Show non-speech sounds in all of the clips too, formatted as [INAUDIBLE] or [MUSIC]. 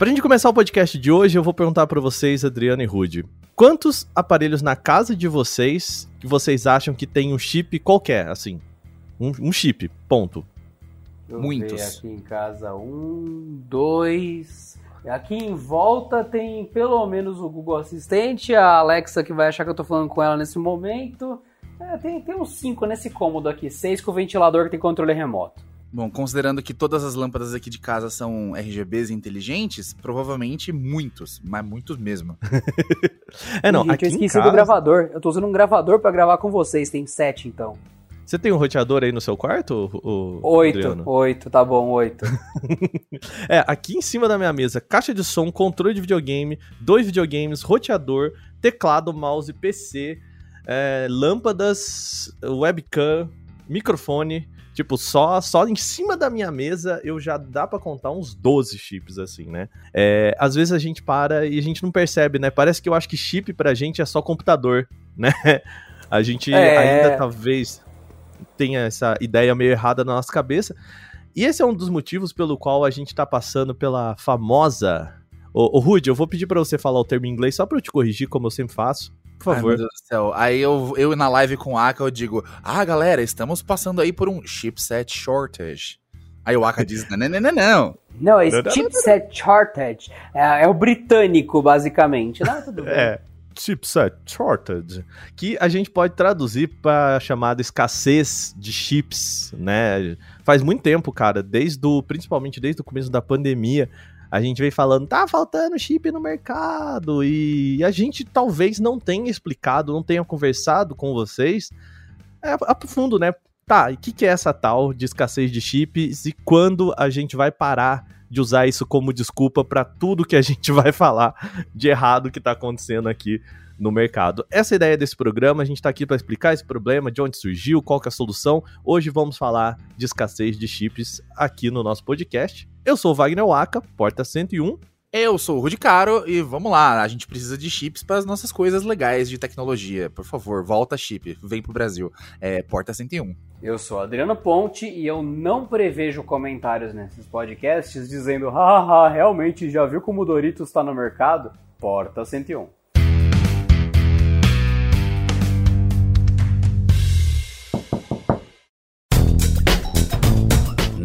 Pra gente começar o podcast de hoje, eu vou perguntar para vocês, Adriano e Rude. Quantos aparelhos na casa de vocês que vocês acham que tem um chip qualquer, assim? Um, um chip, ponto. Deixa Muitos. aqui em casa, um, dois. Aqui em volta tem pelo menos o Google Assistente, a Alexa que vai achar que eu tô falando com ela nesse momento. É, tem, tem uns cinco nesse cômodo aqui, seis com o ventilador que tem controle remoto. Bom, considerando que todas as lâmpadas aqui de casa são RGBs inteligentes, provavelmente muitos, mas muitos mesmo. [LAUGHS] é, não, Gente, aqui eu esqueci casa... do gravador. Eu tô usando um gravador para gravar com vocês, tem sete então. Você tem um roteador aí no seu quarto? O, oito, Adriano? oito, tá bom, oito. [LAUGHS] é, aqui em cima da minha mesa, caixa de som, controle de videogame, dois videogames, roteador, teclado, mouse, PC, é, lâmpadas, webcam, microfone, Tipo, só, só em cima da minha mesa eu já dá para contar uns 12 chips, assim, né? É, às vezes a gente para e a gente não percebe, né? Parece que eu acho que chip pra gente é só computador, [LAUGHS] né? A gente é... ainda talvez tenha essa ideia meio errada na nossa cabeça. E esse é um dos motivos pelo qual a gente tá passando pela famosa. Ô, ô Rude, eu vou pedir para você falar o termo em inglês só pra eu te corrigir, como eu sempre faço. Por favor. Ai, meu Deus do céu. Aí eu, eu na live com o Aka eu digo: Ah, galera, estamos passando aí por um chipset shortage. Aí o Aka diz: Não, não, não, não. Não, esse chipset shortage é, é, o britânico, basicamente. Não, tudo bem. [LAUGHS] É. Chipset shortage, que a gente pode traduzir para chamada escassez de chips, né? Faz muito tempo, cara, desde o, principalmente desde o começo da pandemia, a gente vem falando, tá faltando chip no mercado, e a gente talvez não tenha explicado, não tenha conversado com vocês é, a fundo, né? Tá, e o que, que é essa tal de escassez de chips e quando a gente vai parar de usar isso como desculpa para tudo que a gente [LAUGHS] vai falar de errado que tá acontecendo aqui no mercado. Essa é a ideia desse programa, a gente está aqui para explicar esse problema, de onde surgiu, qual que é a solução. Hoje vamos falar de escassez de chips aqui no nosso podcast. Eu sou o Wagner Waka, porta 101. Eu sou o Rudi Caro e vamos lá, a gente precisa de chips para as nossas coisas legais de tecnologia. Por favor, volta chip, vem pro Brasil. É porta 101. Eu sou Adriano Ponte e eu não prevejo comentários nesses podcasts dizendo haha, realmente já viu como o Doritos está no mercado? Porta 101.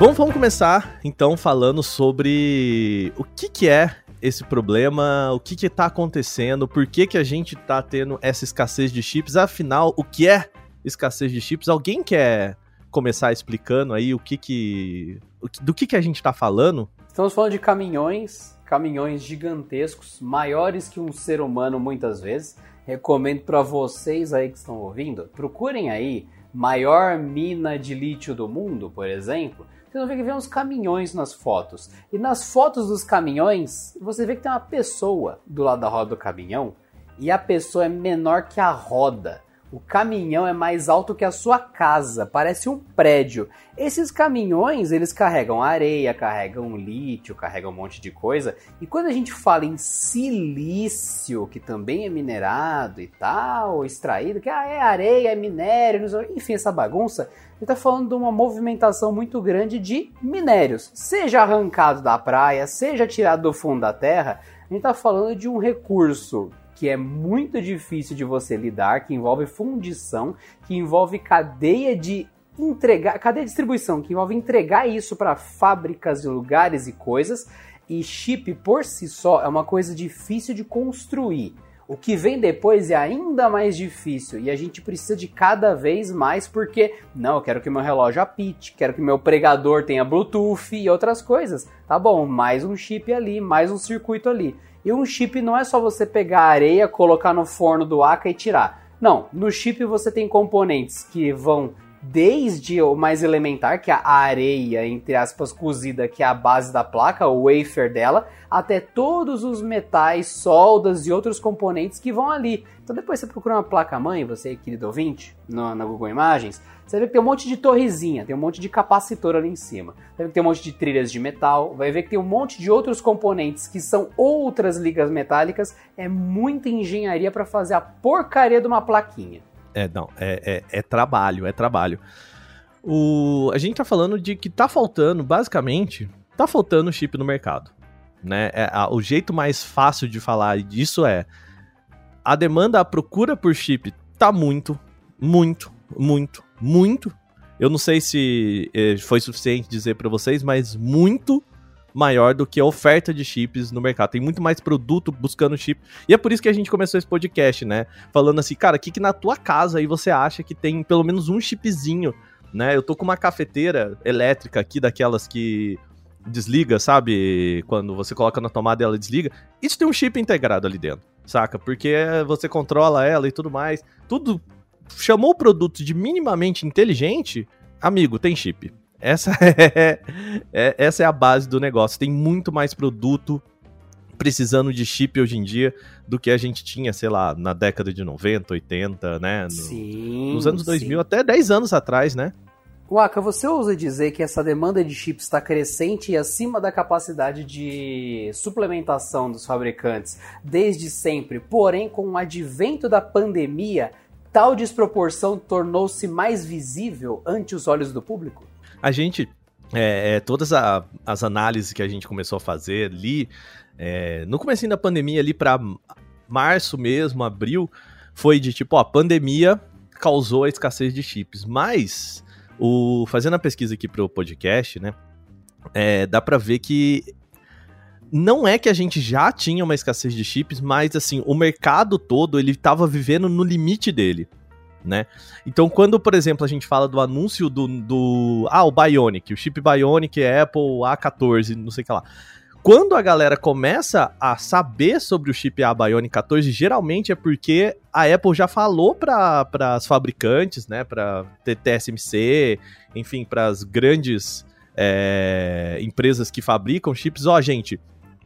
Bom, vamos começar então falando sobre o que, que é esse problema, o que que tá acontecendo, por que que a gente tá tendo essa escassez de chips, afinal, o que é escassez de chips? Alguém quer começar explicando aí o que que do que que a gente tá falando? Estamos falando de caminhões, caminhões gigantescos, maiores que um ser humano muitas vezes. Recomendo para vocês aí que estão ouvindo, procurem aí maior mina de lítio do mundo, por exemplo, você vê que vê uns caminhões nas fotos. E nas fotos dos caminhões, você vê que tem uma pessoa do lado da roda do caminhão e a pessoa é menor que a roda. O caminhão é mais alto que a sua casa, parece um prédio. Esses caminhões, eles carregam areia, carregam lítio, carregam um monte de coisa. E quando a gente fala em silício, que também é minerado e tal, extraído, que ah, é areia, é minério, enfim, essa bagunça, ele está falando de uma movimentação muito grande de minérios, seja arrancado da praia, seja tirado do fundo da terra. A gente está falando de um recurso que é muito difícil de você lidar, que envolve fundição, que envolve cadeia de entregar, cadeia de distribuição, que envolve entregar isso para fábricas, lugares e coisas. E chip por si só é uma coisa difícil de construir. O que vem depois é ainda mais difícil e a gente precisa de cada vez mais porque, não, eu quero que meu relógio apite, quero que meu pregador tenha Bluetooth e outras coisas. Tá bom, mais um chip ali, mais um circuito ali. E um chip não é só você pegar areia, colocar no forno do Aka e tirar. Não, no chip você tem componentes que vão desde o mais elementar, que é a areia, entre aspas, cozida, que é a base da placa, o wafer dela, até todos os metais, soldas e outros componentes que vão ali. Então depois você procura uma placa-mãe, você, querido ouvinte, na Google Imagens, você vê que tem um monte de torrezinha, tem um monte de capacitor ali em cima. Você vê que tem um monte de trilhas de metal, vai ver que tem um monte de outros componentes que são outras ligas metálicas. É muita engenharia para fazer a porcaria de uma plaquinha. É, não, é, é, é trabalho, é trabalho. O, a gente tá falando de que tá faltando, basicamente, tá faltando chip no mercado. Né? É, a, o jeito mais fácil de falar disso é a demanda, a procura por chip tá muito, muito, muito, muito. Eu não sei se eh, foi suficiente dizer para vocês, mas muito maior do que a oferta de chips no mercado. Tem muito mais produto buscando chip. E é por isso que a gente começou esse podcast, né? Falando assim, cara, o que, que na tua casa aí você acha que tem pelo menos um chipzinho, né? Eu tô com uma cafeteira elétrica aqui, daquelas que desliga, sabe? Quando você coloca na tomada ela desliga. Isso tem um chip integrado ali dentro, saca? Porque você controla ela e tudo mais. Tudo chamou o produto de minimamente inteligente, amigo, tem chip. Essa [LAUGHS] é, é, essa é a base do negócio. Tem muito mais produto precisando de chip hoje em dia do que a gente tinha, sei lá, na década de 90, 80, né? No, sim. Nos anos 2000, sim. até 10 anos atrás, né? Waka, você ousa dizer que essa demanda de chips está crescente e acima da capacidade de suplementação dos fabricantes desde sempre, porém, com o advento da pandemia, tal desproporção tornou-se mais visível ante os olhos do público? A gente, é, é, todas a, as análises que a gente começou a fazer ali, é, no começo da pandemia, ali para março mesmo, abril, foi de tipo, ó, a pandemia causou a escassez de chips, mas o fazendo a pesquisa aqui pro podcast, né, é, dá para ver que não é que a gente já tinha uma escassez de chips, mas assim, o mercado todo ele estava vivendo no limite dele, né? Então, quando, por exemplo, a gente fala do anúncio do, do ah, o Bionic, o chip Bionic Apple A14, não sei o que lá. Quando a galera começa a saber sobre o chip A Bionic 14, geralmente é porque a Apple já falou para as fabricantes, né, para TSMC, enfim, para as grandes é, empresas que fabricam chips, ó, oh, gente,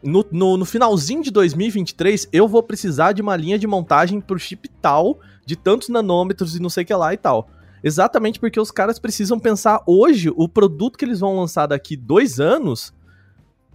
no, no, no, finalzinho de 2023, eu vou precisar de uma linha de montagem pro chip tal, de tantos nanômetros e não sei o que lá e tal. Exatamente porque os caras precisam pensar hoje o produto que eles vão lançar daqui dois anos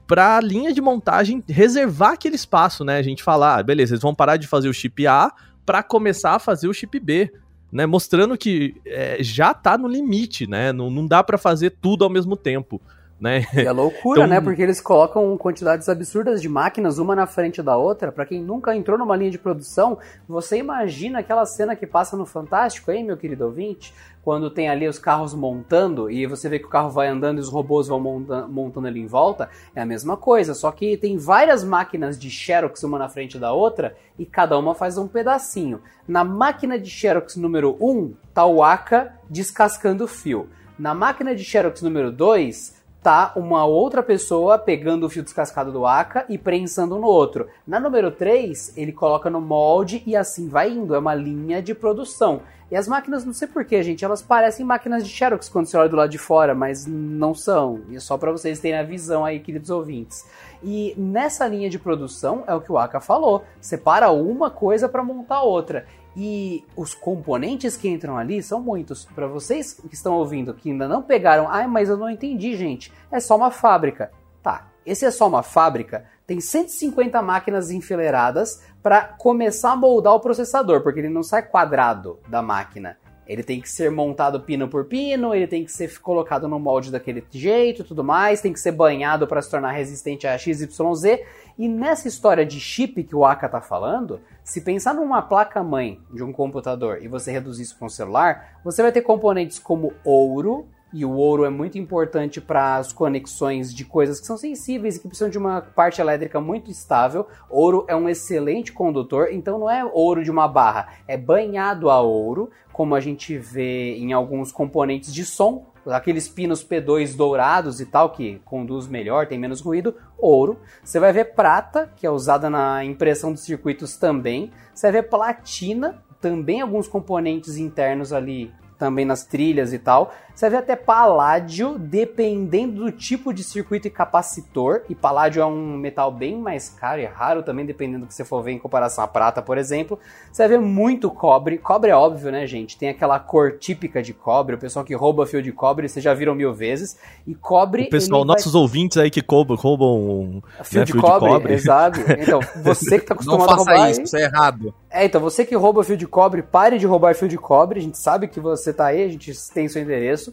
para a linha de montagem reservar aquele espaço, né? A gente falar, ah, beleza, eles vão parar de fazer o chip A para começar a fazer o chip B, né? Mostrando que é, já tá no limite, né? Não, não dá para fazer tudo ao mesmo tempo né? E é loucura, [LAUGHS] então... né? Porque eles colocam quantidades absurdas de máquinas uma na frente da outra. Para quem nunca entrou numa linha de produção, você imagina aquela cena que passa no Fantástico, hein, meu querido ouvinte? Quando tem ali os carros montando e você vê que o carro vai andando e os robôs vão monta montando ali em volta, é a mesma coisa, só que tem várias máquinas de Xerox uma na frente da outra e cada uma faz um pedacinho. Na máquina de Xerox número 1, tá o Aka descascando fio. Na máquina de Xerox número 2, tá uma outra pessoa pegando o fio descascado do Aka e prensando no outro. Na número 3, ele coloca no molde e assim vai indo, é uma linha de produção. E as máquinas, não sei porquê, gente, elas parecem máquinas de Xerox quando você olha do lado de fora, mas não são. E é só para vocês terem a visão aí, queridos ouvintes. E nessa linha de produção é o que o Aka falou: separa uma coisa para montar outra. E os componentes que entram ali são muitos. Para vocês que estão ouvindo que ainda não pegaram, ah, mas eu não entendi, gente. É só uma fábrica. Tá, esse é só uma fábrica. Tem 150 máquinas enfileiradas para começar a moldar o processador, porque ele não sai quadrado da máquina. Ele tem que ser montado pino por pino, ele tem que ser colocado no molde daquele jeito, tudo mais, tem que ser banhado para se tornar resistente a XYZ. E nessa história de chip que o Aka tá falando, se pensar numa placa-mãe de um computador e você reduzir isso para um celular, você vai ter componentes como ouro, e o ouro é muito importante para as conexões de coisas que são sensíveis e que precisam de uma parte elétrica muito estável. Ouro é um excelente condutor, então não é ouro de uma barra, é banhado a ouro, como a gente vê em alguns componentes de som, aqueles pinos P2 dourados e tal, que conduz melhor, tem menos ruído, ouro. Você vai ver prata, que é usada na impressão dos circuitos também. Você vai ver platina, também alguns componentes internos ali também nas trilhas e tal. Você vê até paládio, dependendo do tipo de circuito e capacitor. E paládio é um metal bem mais caro e raro também, dependendo do que você for ver em comparação à prata, por exemplo. Você vê muito cobre. Cobre é óbvio, né, gente? Tem aquela cor típica de cobre. O pessoal que rouba fio de cobre, vocês já viram mil vezes. E cobre. O pessoal, nossos vai... ouvintes aí que roubam, roubam fio, né, de, fio cobre, de cobre. Exato. [LAUGHS] Então, você que tá acostumado Não faça a roubar. Isso, isso é errado. É, então você que rouba fio de cobre, pare de roubar fio de cobre. A gente sabe que você tá aí, a gente tem seu endereço.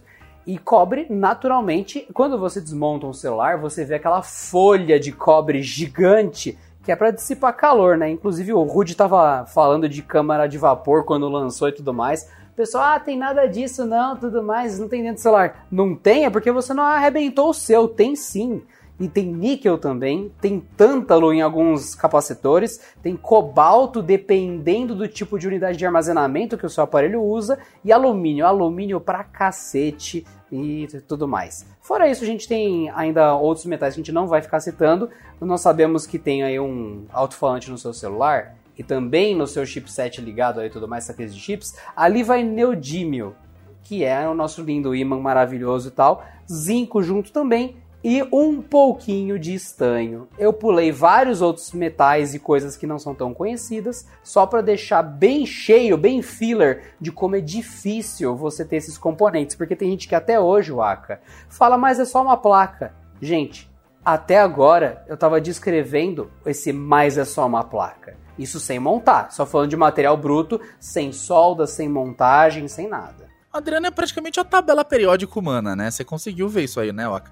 E cobre, naturalmente, quando você desmonta um celular, você vê aquela folha de cobre gigante que é para dissipar calor, né? Inclusive o Rude tava falando de câmara de vapor quando lançou e tudo mais. Pessoal, ah, tem nada disso não, tudo mais, não tem dentro do celular. Não tem, é porque você não arrebentou o seu, tem sim e tem níquel também, tem tântalo em alguns capacitores, tem cobalto dependendo do tipo de unidade de armazenamento que o seu aparelho usa e alumínio, alumínio pra cacete e tudo mais. Fora isso, a gente tem ainda outros metais que a gente não vai ficar citando. Nós sabemos que tem aí um alto-falante no seu celular e também no seu chipset ligado aí tudo mais, essa de chips. Ali vai neodímio, que é o nosso lindo ímã maravilhoso e tal. Zinco junto também e um pouquinho de estanho. Eu pulei vários outros metais e coisas que não são tão conhecidas, só para deixar bem cheio, bem filler de como é difícil você ter esses componentes, porque tem gente que até hoje, Waka, fala, mas é só uma placa. Gente, até agora eu estava descrevendo esse mais é só uma placa. Isso sem montar, só falando de material bruto, sem solda, sem montagem, sem nada. Adriano é praticamente a tabela periódica humana, né? Você conseguiu ver isso aí, né, Waka?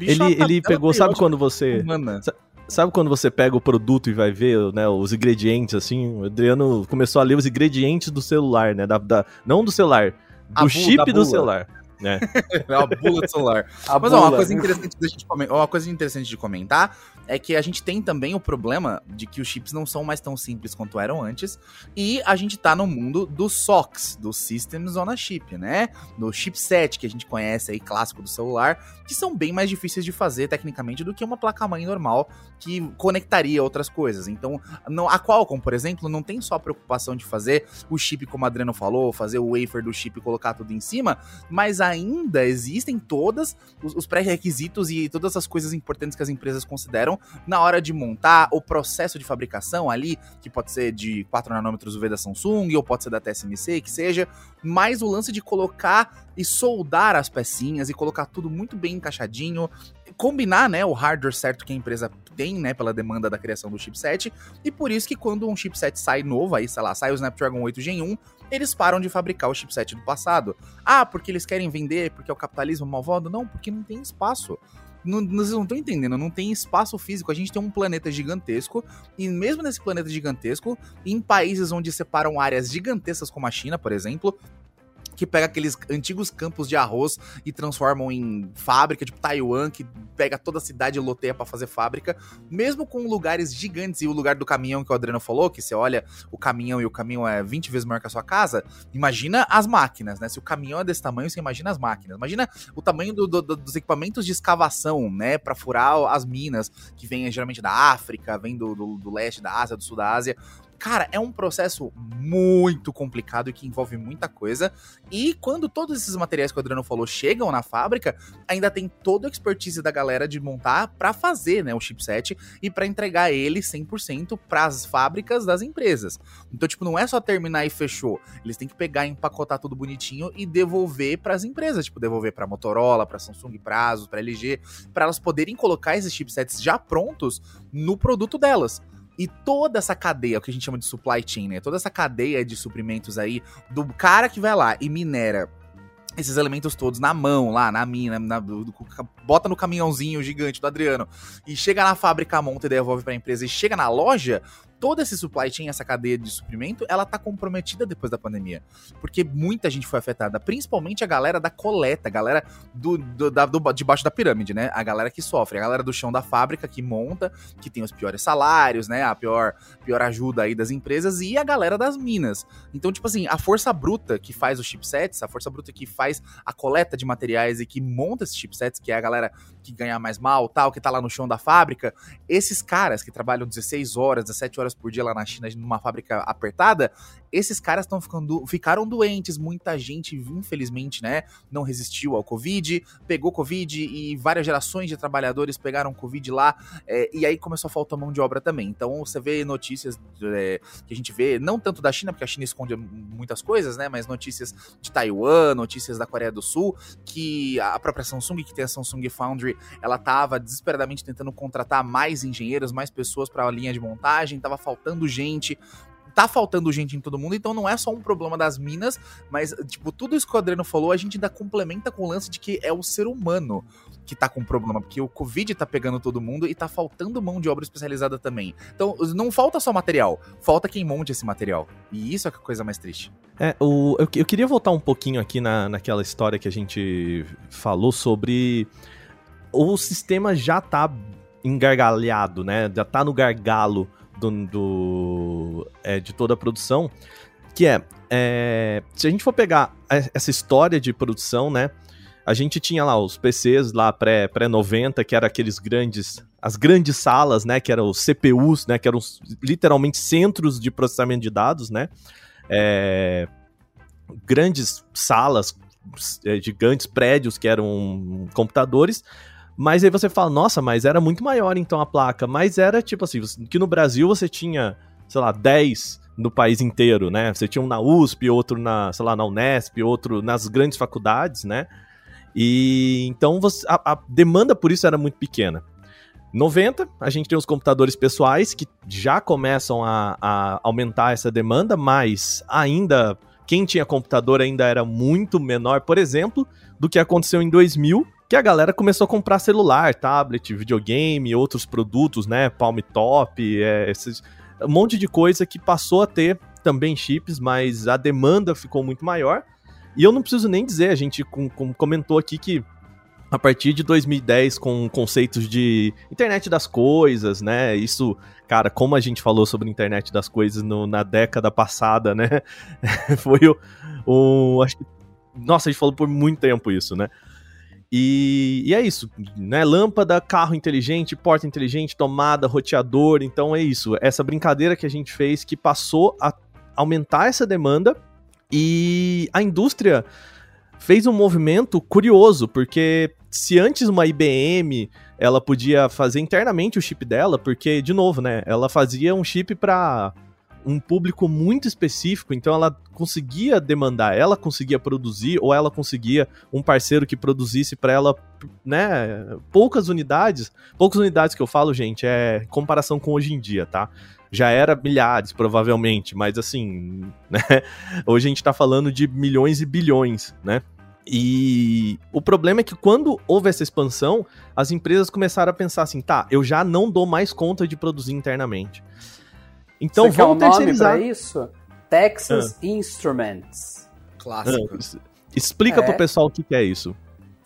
ele, é ele pegou, sabe quando você. Humana. Sabe quando você pega o produto e vai ver né, os ingredientes, assim? O Adriano começou a ler os ingredientes do celular, né? Da, da não do celular, do chip do celular. Né? [LAUGHS] é a bula do celular. A Mas ó, uma coisa interessante de uma coisa interessante de comentar é que a gente tem também o problema de que os chips não são mais tão simples quanto eram antes, e a gente tá no mundo dos SOCs, dos Systems on a Chip, né? No chipset que a gente conhece aí, clássico do celular, que são bem mais difíceis de fazer tecnicamente do que uma placa-mãe normal que conectaria outras coisas. Então, não, a Qualcomm, por exemplo, não tem só a preocupação de fazer o chip, como o Adriano falou, fazer o wafer do chip e colocar tudo em cima, mas ainda existem todas os, os pré-requisitos e todas as coisas importantes que as empresas consideram na hora de montar o processo de fabricação ali, que pode ser de 4 nanômetros UV da Samsung, ou pode ser da TSMC, que seja, mas o lance de colocar e soldar as pecinhas e colocar tudo muito bem encaixadinho, combinar, né, o hardware certo que a empresa tem, né, pela demanda da criação do chipset, e por isso que quando um chipset sai novo, aí, sei lá, sai o Snapdragon 8 Gen 1, eles param de fabricar o chipset do passado. Ah, porque eles querem vender, porque é o capitalismo malvado? Não, porque não tem espaço. Não, vocês não estão entendendo, não tem espaço físico. A gente tem um planeta gigantesco, e mesmo nesse planeta gigantesco, em países onde separam áreas gigantescas como a China, por exemplo, que pega aqueles antigos campos de arroz e transformam em fábrica, tipo Taiwan, que pega toda a cidade e loteia para fazer fábrica, mesmo com lugares gigantes e o lugar do caminhão que o Adriano falou, que você olha o caminhão e o caminhão é 20 vezes maior que a sua casa, imagina as máquinas, né? Se o caminhão é desse tamanho, você imagina as máquinas. Imagina o tamanho do, do, dos equipamentos de escavação, né? Para furar as minas, que vêm geralmente da África, vem do, do, do leste da Ásia, do sul da Ásia. Cara, é um processo muito complicado e que envolve muita coisa. E quando todos esses materiais que o Adriano falou chegam na fábrica, ainda tem toda a expertise da galera de montar para fazer, né, o chipset e para entregar ele 100% para as fábricas das empresas. Então, tipo, não é só terminar e fechou. Eles têm que pegar, empacotar tudo bonitinho e devolver para as empresas, tipo, devolver para Motorola, para Samsung, para Asus, para LG, para elas poderem colocar esses chipsets já prontos no produto delas. E toda essa cadeia, o que a gente chama de supply chain, né? Toda essa cadeia de suprimentos aí, do cara que vai lá e minera esses elementos todos na mão, lá na mina, na, bota no caminhãozinho gigante do Adriano e chega na fábrica, monta e devolve para a empresa e chega na loja, toda essa supply chain, essa cadeia de suprimento, ela tá comprometida depois da pandemia. Porque muita gente foi afetada, principalmente a galera da coleta, a galera do, do, da, do, debaixo da pirâmide, né? A galera que sofre, a galera do chão da fábrica que monta, que tem os piores salários, né? A pior, pior ajuda aí das empresas e a galera das minas. Então, tipo assim, a força bruta que faz os chipsets, a força bruta que faz a coleta de materiais e que monta esses chipsets, que é a galera que ganha mais mal, tal, que tá lá no chão da fábrica, esses caras que trabalham 16 horas, 17 horas horas por dia lá na China, numa fábrica apertada, esses caras estão ficando ficaram doentes, muita gente, infelizmente, né, não resistiu ao Covid, pegou Covid e várias gerações de trabalhadores pegaram Covid lá, é, e aí começou a faltar mão de obra também. Então você vê notícias é, que a gente vê, não tanto da China, porque a China esconde muitas coisas, né, mas notícias de Taiwan, notícias da Coreia do Sul, que a própria Samsung, que tem a Samsung Foundry, ela tava desesperadamente tentando contratar mais engenheiros, mais pessoas para a linha de montagem, tava faltando gente tá faltando gente em todo mundo, então não é só um problema das minas, mas, tipo, tudo isso que o Adriano falou, a gente ainda complementa com o lance de que é o ser humano que tá com problema, porque o Covid tá pegando todo mundo e tá faltando mão de obra especializada também. Então, não falta só material, falta quem monte esse material. E isso é a coisa mais triste. É, o, eu, eu queria voltar um pouquinho aqui na, naquela história que a gente falou sobre. O sistema já tá engargalhado, né? Já tá no gargalo do, do é, de toda a produção, que é, é, se a gente for pegar essa história de produção, né, a gente tinha lá os PCs lá pré, pré 90, que eram aqueles grandes, as grandes salas, né, que eram os CPUs, né, que eram literalmente centros de processamento de dados, né, é, grandes salas, é, gigantes prédios que eram computadores, mas aí você fala, nossa, mas era muito maior então a placa. Mas era tipo assim, que no Brasil você tinha, sei lá, 10 no país inteiro, né? Você tinha um na USP, outro na, sei lá, na Unesp, outro nas grandes faculdades, né? E então você, a, a demanda por isso era muito pequena. 90, a gente tem os computadores pessoais que já começam a, a aumentar essa demanda, mas ainda quem tinha computador ainda era muito menor, por exemplo, do que aconteceu em 2000, que a galera começou a comprar celular, tablet, videogame, outros produtos, né? Palm Top, é, esses, um monte de coisa que passou a ter também chips, mas a demanda ficou muito maior. E eu não preciso nem dizer, a gente com, com, comentou aqui que a partir de 2010, com conceitos de internet das coisas, né? Isso, cara, como a gente falou sobre internet das coisas no, na década passada, né? [LAUGHS] Foi o, o. Acho que. Nossa, a gente falou por muito tempo isso, né? E, e, é isso, né? Lâmpada, carro inteligente, porta inteligente, tomada, roteador. Então é isso. Essa brincadeira que a gente fez que passou a aumentar essa demanda e a indústria fez um movimento curioso, porque se antes uma IBM ela podia fazer internamente o chip dela, porque de novo, né, ela fazia um chip para um público muito específico, então ela conseguia demandar, ela conseguia produzir, ou ela conseguia um parceiro que produzisse para ela, né, poucas unidades. Poucas unidades que eu falo, gente, é comparação com hoje em dia, tá? Já era milhares, provavelmente, mas assim, [LAUGHS] né? Hoje a gente tá falando de milhões e bilhões, né? E o problema é que quando houve essa expansão, as empresas começaram a pensar assim, tá, eu já não dou mais conta de produzir internamente. Então Você vamos quer um terceirizar. Nome pra isso? Texas ah. Instruments. Clássico. Ah, explica é. pro pessoal o que, que é isso.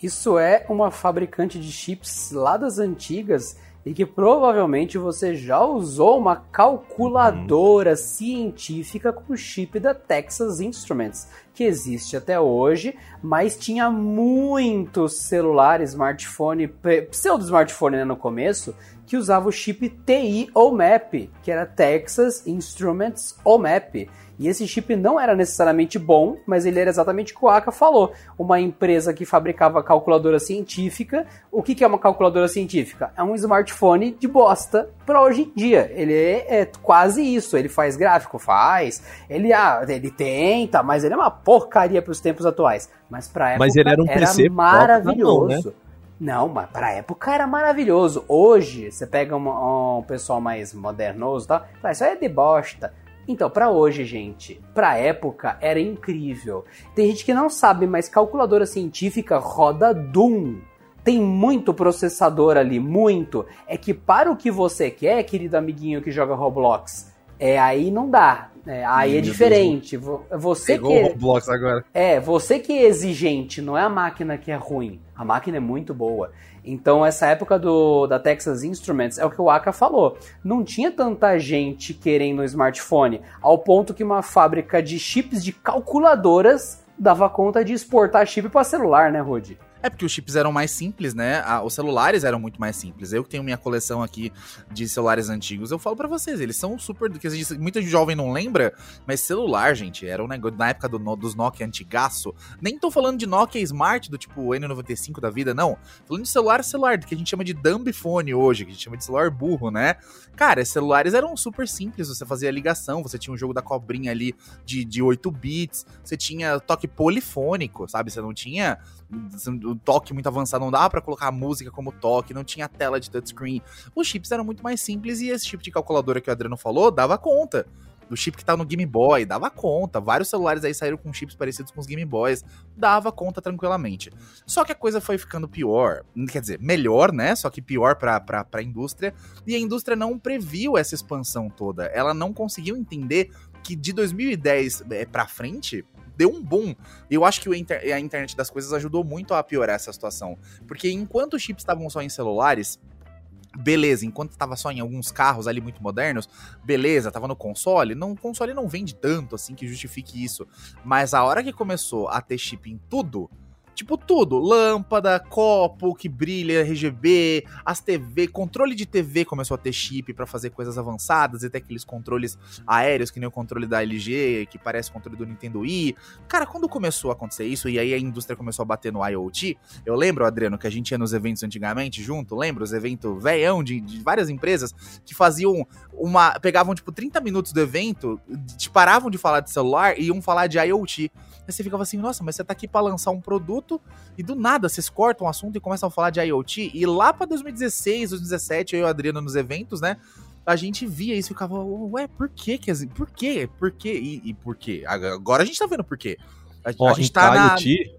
Isso é uma fabricante de chips lá das antigas e que provavelmente você já usou uma calculadora uhum. científica com o chip da Texas Instruments, que existe até hoje, mas tinha muitos celulares, smartphone, pseudo-smartphone né, no começo, que usava o chip TI OMAP, que era Texas Instruments OMAP. E esse chip não era necessariamente bom, mas ele era exatamente o que o Aka falou. Uma empresa que fabricava calculadora científica. O que, que é uma calculadora científica? É um smartphone de bosta para hoje em dia. Ele é, é, quase isso. Ele faz gráfico, faz. Ele, ah, ele tenta, mas ele é uma porcaria para os tempos atuais. Mas para época mas ele era, um era PC maravilhoso. Mão, né? Não, mas pra época era maravilhoso. Hoje, você pega um, um pessoal mais modernoso e tal, fala, isso aí é de bosta. Então, para hoje, gente, pra época era incrível. Tem gente que não sabe, mas calculadora científica roda Doom. Tem muito processador ali, muito. É que para o que você quer, querido amiguinho que joga Roblox, é aí não dá. É, aí Meu é diferente. Deus. Você Pegou que o Roblox agora. É, você que é exigente, não é a máquina que é ruim. A máquina é muito boa. Então, essa época do, da Texas Instruments é o que o Aka falou. Não tinha tanta gente querendo um smartphone, ao ponto que uma fábrica de chips de calculadoras dava conta de exportar chip para celular, né, Rudy? É porque os chips eram mais simples, né? os celulares eram muito mais simples. Eu que tenho minha coleção aqui de celulares antigos, eu falo para vocês, eles são super. Que muita jovem não lembra, mas celular, gente, era um negócio na época do, dos Nokia antigaço. Nem tô falando de Nokia Smart, do tipo N95 da vida, não. Falando de celular celular, que a gente chama de dumb phone hoje, que a gente chama de celular burro, né? Cara, celulares eram super simples, você fazia ligação, você tinha um jogo da cobrinha ali de, de 8 bits, você tinha toque polifônico, sabe? Você não tinha toque muito avançado, não dava para colocar a música como toque, não tinha tela de touchscreen. Os chips eram muito mais simples e esse tipo de calculadora que o Adriano falou dava conta. Do chip que tá no Game Boy, dava conta. Vários celulares aí saíram com chips parecidos com os Game Boys, dava conta tranquilamente. Só que a coisa foi ficando pior, quer dizer, melhor, né? Só que pior pra, pra, pra indústria. E a indústria não previu essa expansão toda. Ela não conseguiu entender que de 2010 é, pra frente, deu um boom. Eu acho que inter a internet das coisas ajudou muito a piorar essa situação. Porque enquanto os chips estavam só em celulares, beleza, enquanto estava só em alguns carros ali muito modernos, beleza, tava no console, não, o console não vende tanto assim que justifique isso. Mas a hora que começou a ter chip em tudo, Tipo tudo, lâmpada, copo que brilha, RGB, as TV, controle de TV começou a ter chip para fazer coisas avançadas, até aqueles controles aéreos, que nem o controle da LG, que parece o controle do Nintendo Wii. Cara, quando começou a acontecer isso, e aí a indústria começou a bater no IoT, eu lembro, Adriano, que a gente ia nos eventos antigamente junto, lembra? Os eventos veião de, de várias empresas que faziam uma. pegavam, tipo, 30 minutos do evento, te paravam de falar de celular e iam falar de IoT. Aí você ficava assim, nossa, mas você tá aqui para lançar um produto e do nada vocês cortam o assunto e começam a falar de IoT. E lá para 2016, 2017, eu e o Adriano nos eventos, né? A gente via isso e ficava, ué, por quê? Por quê? Por quê? E, e por quê? Agora a gente tá vendo por quê. A, Ó, a gente tá na... IoT,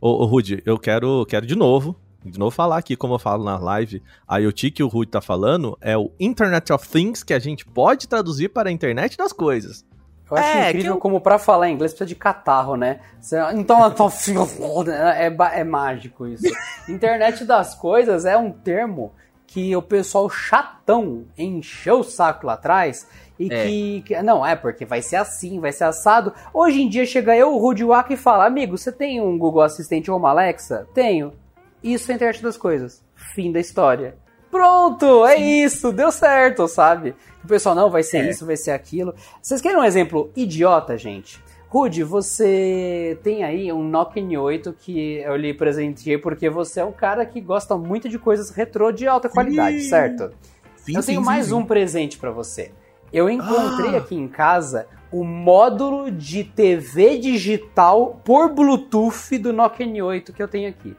ô, ô Rudy, eu quero, quero de novo de novo falar aqui, como eu falo na live, a IoT que o Rudy tá falando é o Internet of Things que a gente pode traduzir para a internet das coisas. Eu acho é, incrível eu... como para falar inglês precisa de catarro, né? Então, é, é mágico isso. [LAUGHS] Internet das coisas é um termo que o pessoal chatão encheu o saco lá atrás e é. que, que, Não, é porque vai ser assim, vai ser assado. Hoje em dia chega eu, o Rudy Waka, e fala: Amigo, você tem um Google Assistente ou uma Alexa? Tenho. Isso é a internet das coisas. Fim da história. Pronto, é isso, deu certo, sabe? O pessoal, não, vai ser é. isso, vai ser aquilo. Vocês querem um exemplo idiota, gente? Rude, você tem aí um Nokia N8 que eu lhe presenteei porque você é um cara que gosta muito de coisas retrô de alta qualidade, sim. certo? Sim, eu tenho sim, mais um presente para você. Eu encontrei ah. aqui em casa o módulo de TV digital por Bluetooth do Nokia N8 que eu tenho aqui.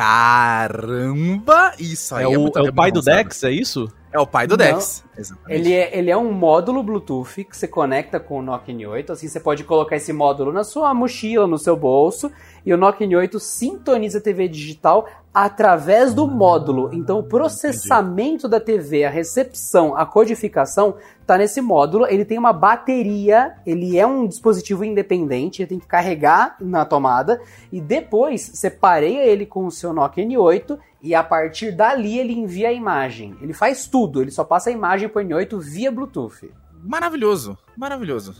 Caramba! Isso aí é, é o, é o pai do Dex, é isso? É o pai do Não, Dex. Ele é, ele é um módulo Bluetooth que você conecta com o Nokia N8. Assim, você pode colocar esse módulo na sua mochila, no seu bolso, e o Nokia N8 sintoniza a TV digital através do módulo. Então, o processamento da TV, a recepção, a codificação está nesse módulo. Ele tem uma bateria, ele é um dispositivo independente, ele tem que carregar na tomada e depois você pareia ele com o seu Nokia N8 e a partir dali ele envia a imagem. Ele faz tudo, ele só passa a imagem para o N8 via Bluetooth. Maravilhoso, maravilhoso.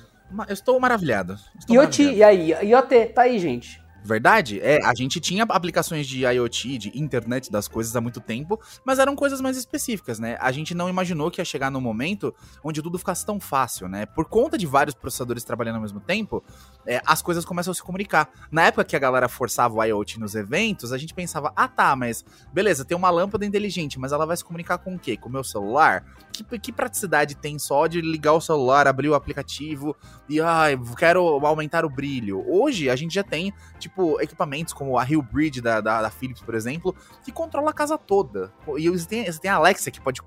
Eu estou maravilhado. Estou IoT, maravilhado. e aí? IoT, tá aí, gente. Verdade? É, a gente tinha aplicações de IoT, de internet das coisas há muito tempo, mas eram coisas mais específicas, né? A gente não imaginou que ia chegar num momento onde tudo ficasse tão fácil, né? Por conta de vários processadores trabalhando ao mesmo tempo, é, as coisas começam a se comunicar. Na época que a galera forçava o IoT nos eventos, a gente pensava, ah tá, mas beleza, tem uma lâmpada inteligente, mas ela vai se comunicar com o quê? Com o meu celular? Que, que praticidade tem só de ligar o celular, abrir o aplicativo e, ai, ah, quero aumentar o brilho? Hoje a gente já tem, tipo, tipo, equipamentos como a Hill Bridge da, da, da, Philips, por exemplo, que controla a casa toda. E você tem, você tem a Alexa que pode.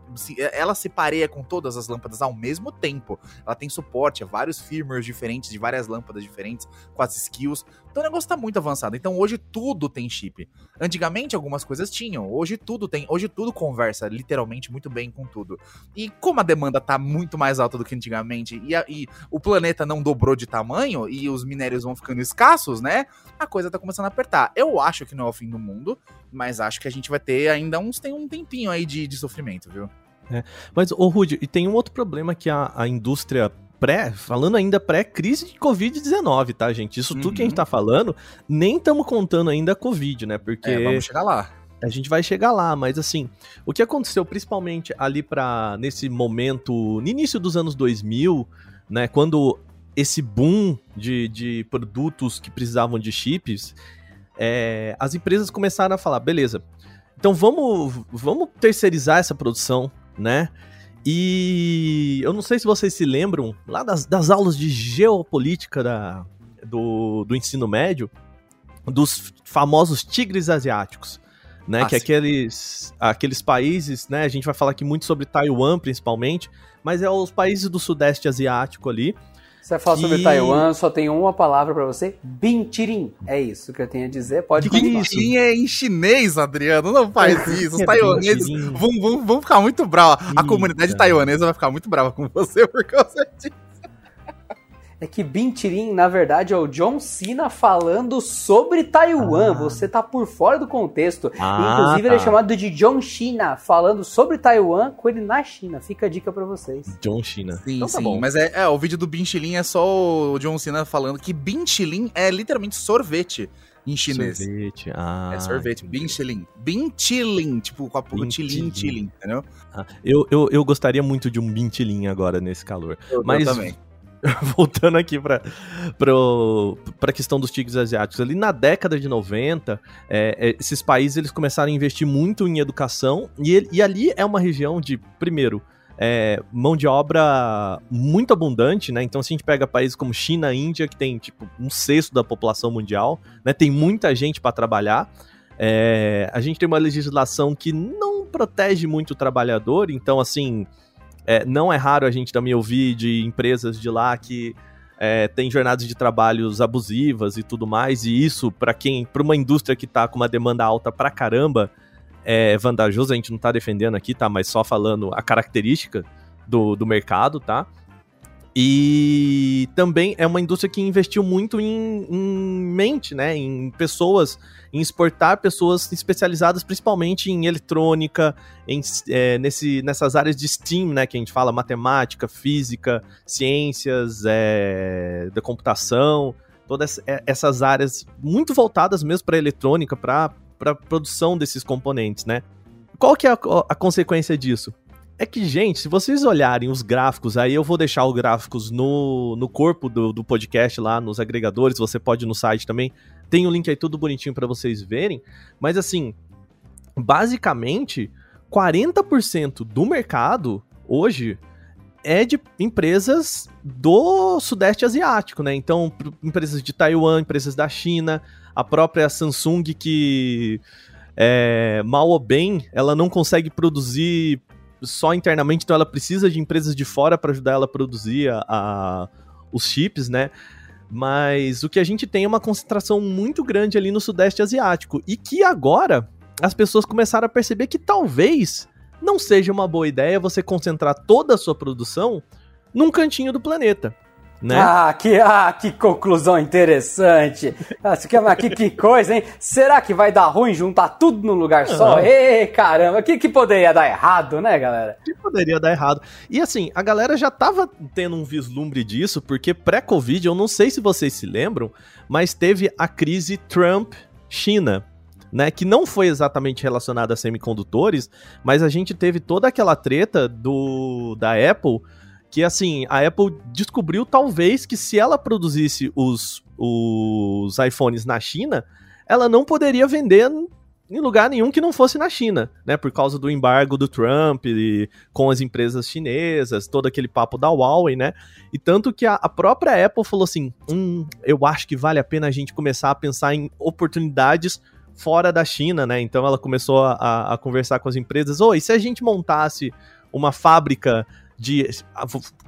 Ela se pareia com todas as lâmpadas ao mesmo tempo. Ela tem suporte a vários firmwares diferentes, de várias lâmpadas diferentes, com as skills. Então o negócio tá muito avançado. Então hoje tudo tem chip. Antigamente algumas coisas tinham, hoje tudo tem. Hoje tudo conversa literalmente muito bem com tudo. E como a demanda tá muito mais alta do que antigamente e, a, e o planeta não dobrou de tamanho e os minérios vão ficando escassos, né? A coisa tá começando a apertar. Eu acho que não é o fim do mundo, mas acho que a gente vai ter ainda uns tem um tempinho aí de, de sofrimento, viu? É. Mas, ô Rudy, e tem um outro problema que a, a indústria pré, falando ainda pré-crise de Covid-19, tá, gente? Isso uhum. tudo que a gente uhum. tá falando, nem estamos contando ainda a Covid, né? Porque. É, vamos chegar lá. A gente vai chegar lá, mas assim, o que aconteceu principalmente ali para nesse momento, no início dos anos 2000, né, quando esse boom de, de produtos que precisavam de chips, é, as empresas começaram a falar, beleza, então vamos, vamos terceirizar essa produção, né? E eu não sei se vocês se lembram, lá das, das aulas de geopolítica da, do, do ensino médio, dos famosos tigres asiáticos, né? Ah, que aqueles, aqueles países, né? A gente vai falar aqui muito sobre Taiwan, principalmente, mas é os países do sudeste asiático ali, você fala que... sobre Taiwan, só tem uma palavra para você: Bintirim. É isso que eu tenho a dizer. Pode Bintirim é em chinês, Adriano. Não faz [LAUGHS] isso. Os é taiwaneses vão, vão, vão ficar muito bravos. A comunidade taiwanesa vai ficar muito brava com você por causa disso é que Bintirin, na verdade, é o John Cena falando sobre Taiwan. Ah. Você tá por fora do contexto. Ah, Inclusive, tá. ele é chamado de John China, falando sobre Taiwan com ele na China. Fica a dica para vocês. John China. Sim, então, tá sim. Bom. Mas é, é, o vídeo do Binchilin é só o John Cena falando que Binchilin é literalmente sorvete em chinês. Sorvete, ah. É sorvete, Binchilin. Binchilin, tipo com a Binchilin, chilin, entendeu? Ah, eu, eu, eu gostaria muito de um Binchilin agora nesse calor. Eu, Mas, eu também. [LAUGHS] voltando aqui para a questão dos tigres asiáticos, ali na década de 90, é, é, esses países eles começaram a investir muito em educação, e, e ali é uma região de, primeiro, é, mão de obra muito abundante, né? Então, se a gente pega países como China, Índia, que tem tipo um sexto da população mundial, né? Tem muita gente para trabalhar. É, a gente tem uma legislação que não protege muito o trabalhador, então, assim, é, não é raro a gente também ouvir de empresas de lá que é, tem jornadas de trabalhos abusivas e tudo mais, e isso, para quem, para uma indústria que tá com uma demanda alta pra caramba, é vantajoso, a gente não tá defendendo aqui, tá? Mas só falando a característica do, do mercado, tá? E também é uma indústria que investiu muito em, em, mente, né? Em pessoas, em exportar pessoas especializadas principalmente em eletrônica, em, é, nesse, nessas áreas de STEAM, né? Que a gente fala matemática, física, ciências, é, da computação, todas é, essas áreas muito voltadas mesmo para eletrônica, para a produção desses componentes, né? Qual que é a, a consequência disso? É que, gente, se vocês olharem os gráficos, aí eu vou deixar os gráficos no, no corpo do, do podcast lá, nos agregadores, você pode ir no site também. Tem o um link aí tudo bonitinho para vocês verem. Mas assim, basicamente, 40% do mercado hoje é de empresas do Sudeste Asiático, né? Então, empresas de Taiwan, empresas da China, a própria Samsung que é, mal ou bem, ela não consegue produzir só internamente, então ela precisa de empresas de fora para ajudar ela a produzir a, a, os chips, né? Mas o que a gente tem é uma concentração muito grande ali no Sudeste Asiático e que agora as pessoas começaram a perceber que talvez não seja uma boa ideia você concentrar toda a sua produção num cantinho do planeta. Né? Ah, que, ah, que conclusão interessante. Ah, que, que coisa, hein? Será que vai dar ruim juntar tudo num lugar só? Ei, caramba, que, que poderia dar errado, né, galera? Que poderia dar errado. E assim, a galera já tava tendo um vislumbre disso, porque pré-Covid, eu não sei se vocês se lembram, mas teve a crise Trump-China. Né, que não foi exatamente relacionada a semicondutores, mas a gente teve toda aquela treta do da Apple que assim, a Apple descobriu talvez que se ela produzisse os, os iPhones na China, ela não poderia vender em lugar nenhum que não fosse na China, né? Por causa do embargo do Trump e, com as empresas chinesas, todo aquele papo da Huawei, né? E tanto que a, a, própria Apple falou assim: hum, eu acho que vale a pena a gente começar a pensar em oportunidades fora da China, né? Então ela começou a, a conversar com as empresas: oi, se a gente montasse uma fábrica de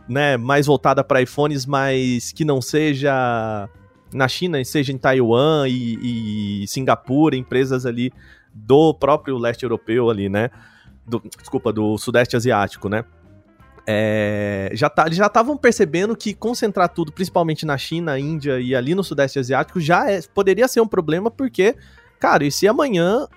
né, mais voltada para iPhones, mas que não seja na China, seja em Taiwan e, e, Singapura, empresas ali do próprio leste europeu ali, né? Do, desculpa, do sudeste asiático, né? É, já tá, eles já estavam percebendo que concentrar tudo, principalmente na China, Índia e ali no sudeste asiático, já é, poderia ser um problema, porque, cara, e se amanhã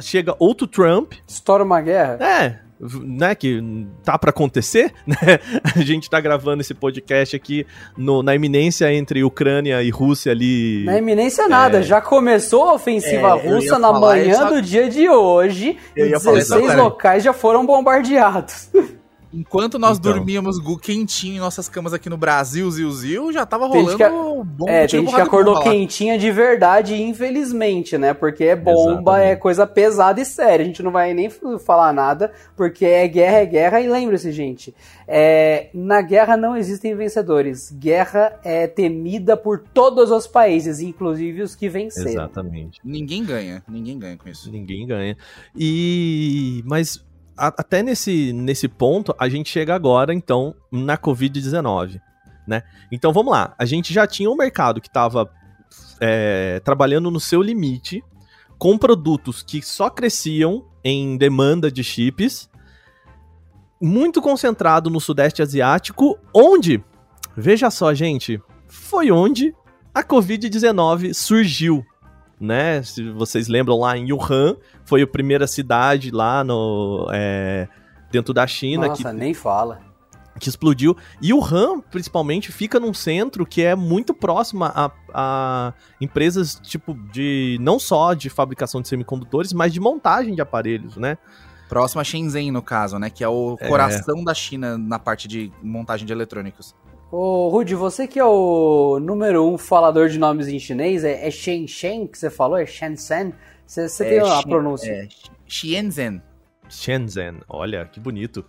chega outro Trump. Estoura uma guerra? É, né, que tá para acontecer, [LAUGHS] né? A gente tá gravando esse podcast aqui no, na iminência entre Ucrânia e Rússia ali. Na iminência nada, é... já começou a ofensiva é, russa na manhã do dia de hoje eu e 16 locais já foram bombardeados. [LAUGHS] Enquanto nós então. dormíamos quentinho em nossas camas aqui no Brasil, Zil Zil, já tava rolando que, bom É, tem gente que acordou quentinha de verdade, infelizmente, né? Porque é bomba, Exatamente. é coisa pesada e séria. A gente não vai nem falar nada, porque é guerra, é guerra. E lembre-se, gente, é, na guerra não existem vencedores. Guerra é temida por todos os países, inclusive os que venceram. Exatamente. Ninguém ganha, ninguém ganha com isso. Ninguém ganha. E... Mas até nesse, nesse ponto, a gente chega agora, então, na Covid-19, né? Então, vamos lá. A gente já tinha um mercado que estava é, trabalhando no seu limite, com produtos que só cresciam em demanda de chips, muito concentrado no Sudeste Asiático, onde, veja só, gente, foi onde a Covid-19 surgiu, né? Se vocês lembram lá em Wuhan, foi a primeira cidade lá no é, dentro da China Nossa, que nem fala que explodiu. E RAM, principalmente, fica num centro que é muito próximo a, a, empresas, tipo, de. não só de fabricação de semicondutores, mas de montagem de aparelhos, né? Próximo a Shenzhen, no caso, né? Que é o é. coração da China na parte de montagem de eletrônicos. Ô, Rudy, você que é o número um falador de nomes em chinês, é, é Shenzhen que você falou? É Shenzhen? Você, você é, tem a pronúncia? É, Shenzhen. Shenzhen, olha, que bonito.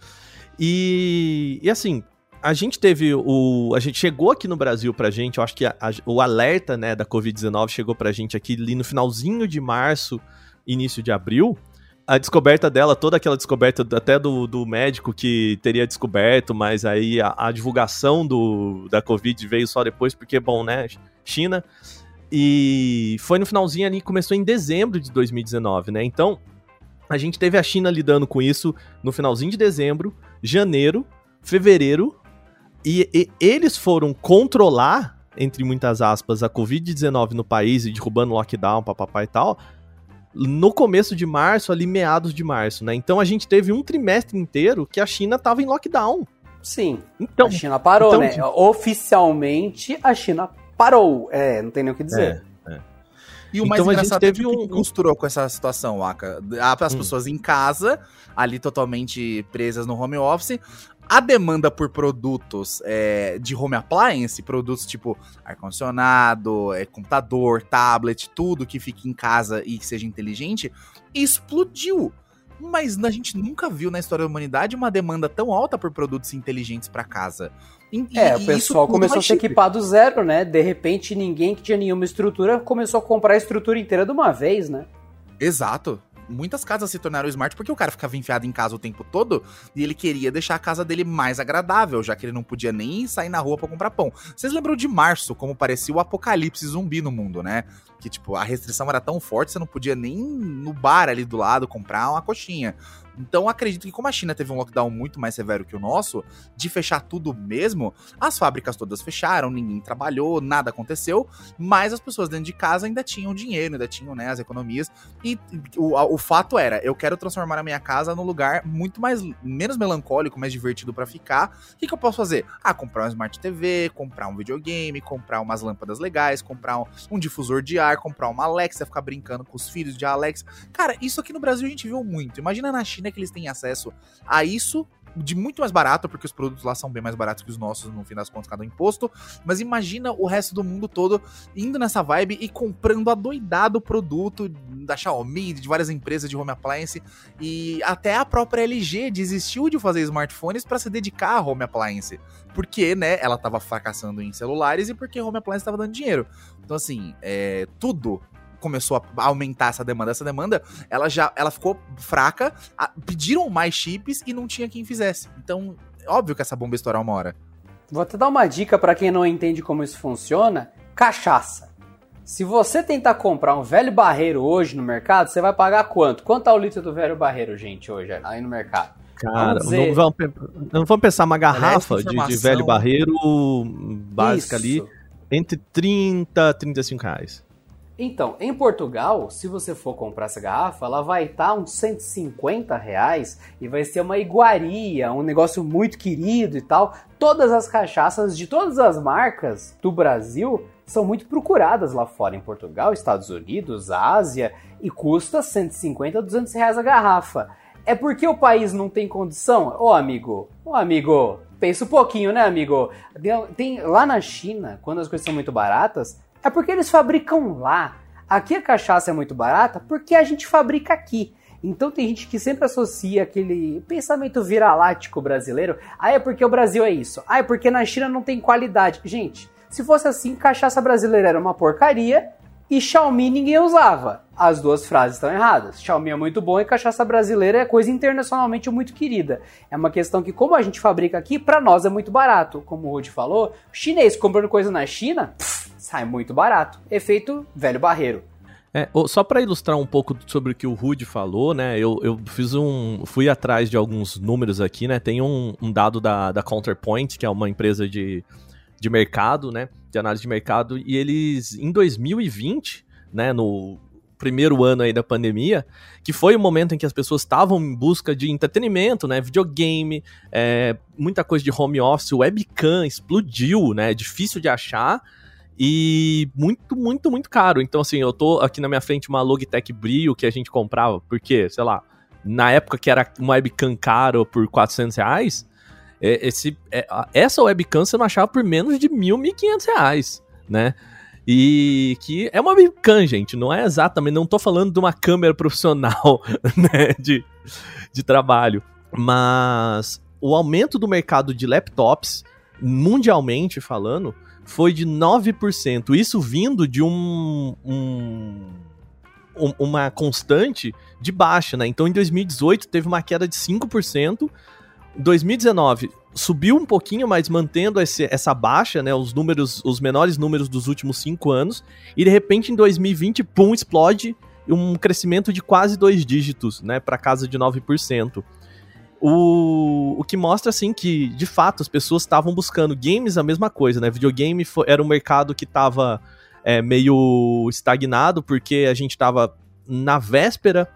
E, e assim, a gente teve o. A gente chegou aqui no Brasil pra gente, eu acho que a, a, o alerta né, da Covid-19 chegou pra gente aqui ali no finalzinho de março, início de abril a descoberta dela, toda aquela descoberta até do, do médico que teria descoberto, mas aí a, a, divulgação do, da Covid veio só depois, porque, bom, né, China. E foi no finalzinho ali, começou em dezembro de 2019, né? Então, a gente teve a China lidando com isso no finalzinho de dezembro, janeiro, fevereiro, e, e eles foram controlar, entre muitas aspas, a Covid-19 no país e derrubando lockdown, papapá e tal, no começo de março, ali meados de março, né? Então a gente teve um trimestre inteiro que a China tava em lockdown. Sim. Então, a China parou, então, né? De... Oficialmente a China parou. É, não tem nem o que dizer. É, é. E o mais então, engraçado a gente teve é que um... costurou com essa situação, Aka. As hum. pessoas em casa, ali totalmente presas no home office, a demanda por produtos é, de home appliance, produtos tipo ar-condicionado, é, computador, tablet, tudo que fique em casa e que seja inteligente, explodiu. Mas a gente nunca viu na história da humanidade uma demanda tão alta por produtos inteligentes para casa. E, é, o pessoal começou a se equipar do zero, né? De repente, ninguém que tinha nenhuma estrutura começou a comprar a estrutura inteira de uma vez, né? Exato muitas casas se tornaram smart porque o cara ficava enfiado em casa o tempo todo e ele queria deixar a casa dele mais agradável, já que ele não podia nem sair na rua para comprar pão. Vocês lembram de março, como parecia o apocalipse zumbi no mundo, né? Que, tipo, a restrição era tão forte, você não podia nem no bar ali do lado comprar uma coxinha. Então acredito que como a China teve um lockdown muito mais severo que o nosso, de fechar tudo mesmo, as fábricas todas fecharam, ninguém trabalhou, nada aconteceu, mas as pessoas dentro de casa ainda tinham dinheiro, ainda tinham né, as economias. E o, o fato era, eu quero transformar a minha casa num lugar muito mais menos melancólico, mais divertido para ficar. O que, que, eu posso fazer? Ah, comprar um Smart TV, comprar um videogame, comprar umas lâmpadas legais, comprar um, um difusor de ar, comprar uma Alexa, ficar brincando com os filhos de Alexa. Cara, isso aqui no Brasil a gente viu muito. Imagina na China China que eles têm acesso a isso de muito mais barato, porque os produtos lá são bem mais baratos que os nossos, no fim das contas, cada imposto. Mas imagina o resto do mundo todo indo nessa vibe e comprando adoidado produto da Xiaomi, de várias empresas de home appliance. E até a própria LG desistiu de fazer smartphones para se dedicar a home appliance. Porque, né, ela tava fracassando em celulares e porque home appliance estava dando dinheiro. Então, assim, é, tudo começou a aumentar essa demanda, essa demanda, ela já ela ficou fraca, a, pediram mais chips e não tinha quem fizesse. Então, óbvio que essa bomba estourar uma hora. Vou te dar uma dica para quem não entende como isso funciona: cachaça. Se você tentar comprar um velho barreiro hoje no mercado, você vai pagar quanto? Quanto tá o litro do velho barreiro, gente, hoje aí no mercado? Cara, vamos dizer... não, vamos, não vamos pensar uma garrafa de, de, velho barreiro básica Isso. ali entre 30 e 35 reais. Então, em Portugal, se você for comprar essa garrafa, ela vai estar tá uns 150 reais e vai ser uma iguaria, um negócio muito querido e tal. Todas as cachaças de todas as marcas do Brasil são muito procuradas lá fora, em Portugal, Estados Unidos, Ásia, e custa 150, 200 reais a garrafa. É porque o país não tem condição? Ô amigo, ô amigo, pensa um pouquinho, né, amigo? Tem, lá na China, quando as coisas são muito baratas, é porque eles fabricam lá. Aqui a cachaça é muito barata porque a gente fabrica aqui. Então tem gente que sempre associa aquele pensamento viralático brasileiro. Ah, é porque o Brasil é isso. Ah, é porque na China não tem qualidade. Gente, se fosse assim, cachaça brasileira era uma porcaria e Xiaomi ninguém usava. As duas frases estão erradas. Xiaomi é muito bom e cachaça brasileira é coisa internacionalmente muito querida. É uma questão que, como a gente fabrica aqui, para nós é muito barato. Como o Rudy falou, o chinês comprando coisa na China, pff, sai muito barato. Efeito velho barreiro. É, só para ilustrar um pouco sobre o que o Rude falou, né? Eu, eu fiz um. fui atrás de alguns números aqui, né? Tem um, um dado da, da Counterpoint, que é uma empresa de, de mercado, né? De análise de mercado, e eles, em 2020, né? No primeiro ano aí da pandemia, que foi o momento em que as pessoas estavam em busca de entretenimento, né? Videogame, é, muita coisa de home office, webcam explodiu, né? Difícil de achar e muito, muito, muito caro. Então, assim, eu tô aqui na minha frente uma Logitech Brio que a gente comprava, porque, sei lá, na época que era uma webcam caro por 400 reais, é, esse, é, essa webcam você não achava por menos de mil, mil quinhentos reais, né? E que é uma webcam, gente, não é exatamente, não tô falando de uma câmera profissional, [LAUGHS] né, de, de trabalho, mas o aumento do mercado de laptops, mundialmente falando, foi de 9%. Isso vindo de um, um, uma constante de baixa, né? Então em 2018 teve uma queda de 5%. 2019 subiu um pouquinho, mas mantendo esse, essa baixa, né? Os números, os menores números dos últimos cinco anos. E de repente em 2020, pum, explode um crescimento de quase dois dígitos, né? Para casa de 9%. O, o que mostra, assim, que de fato as pessoas estavam buscando games, a mesma coisa, né? Videogame foi, era um mercado que estava é, meio estagnado, porque a gente estava na véspera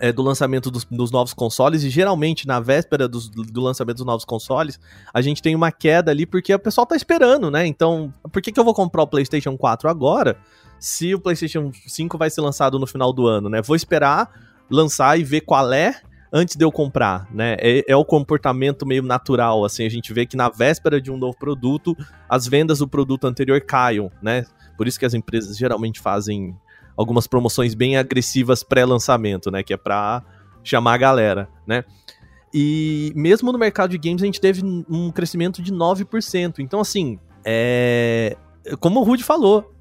é, do lançamento dos, dos, novos consoles, e geralmente na véspera dos, do lançamento dos novos consoles, a gente tem uma queda ali porque o pessoal tá esperando, né? Então, por que, que eu vou comprar o PlayStation 4 agora se o PlayStation 5 vai ser lançado no final do ano, né? Vou esperar lançar e ver qual é antes de eu comprar, né? É, é, o comportamento meio natural, assim, a gente vê que na véspera de um novo produto, as vendas do produto anterior caiam, né? Por isso que as empresas geralmente fazem algumas promoções bem agressivas pré-lançamento, né? Que é pra chamar a galera, né? E mesmo no mercado de games a gente teve um crescimento de 9%. Então, assim, é... como o Rude falou,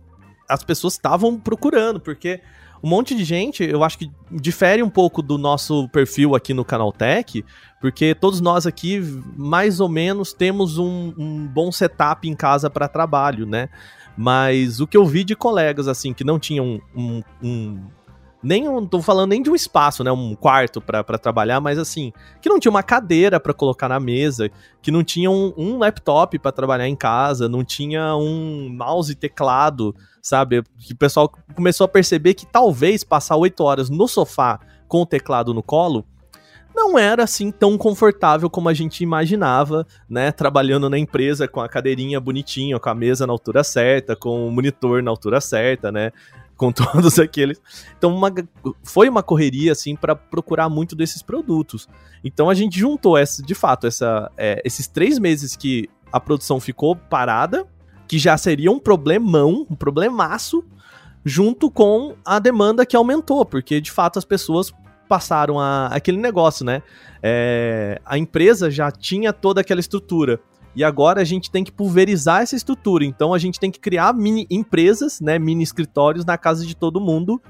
as pessoas estavam procurando, porque um monte de gente, eu acho que difere um pouco do nosso perfil aqui no Canal Tech, porque todos nós aqui, mais ou menos, temos um, um bom setup em casa para trabalho, né? Mas o que eu vi de colegas, assim, que não tinham um, um nem um, tô falando nem de um espaço, né, um quarto para trabalhar, mas assim, que não tinha uma cadeira para colocar na mesa, que não tinha um, um laptop para trabalhar em casa, não tinha um mouse e teclado, sabe? Que o pessoal começou a perceber que talvez passar oito horas no sofá com o teclado no colo não era assim tão confortável como a gente imaginava, né? Trabalhando na empresa com a cadeirinha bonitinha, com a mesa na altura certa, com o monitor na altura certa, né? com [LAUGHS] todos aqueles. Então, uma, foi uma correria, assim, para procurar muito desses produtos. Então, a gente juntou, essa, de fato, essa, é, esses três meses que a produção ficou parada, que já seria um problemão, um problemaço, junto com a demanda que aumentou, porque, de fato, as pessoas passaram a, aquele negócio, né? É, a empresa já tinha toda aquela estrutura. E agora a gente tem que pulverizar essa estrutura. Então a gente tem que criar mini empresas, né, mini escritórios na casa de todo mundo.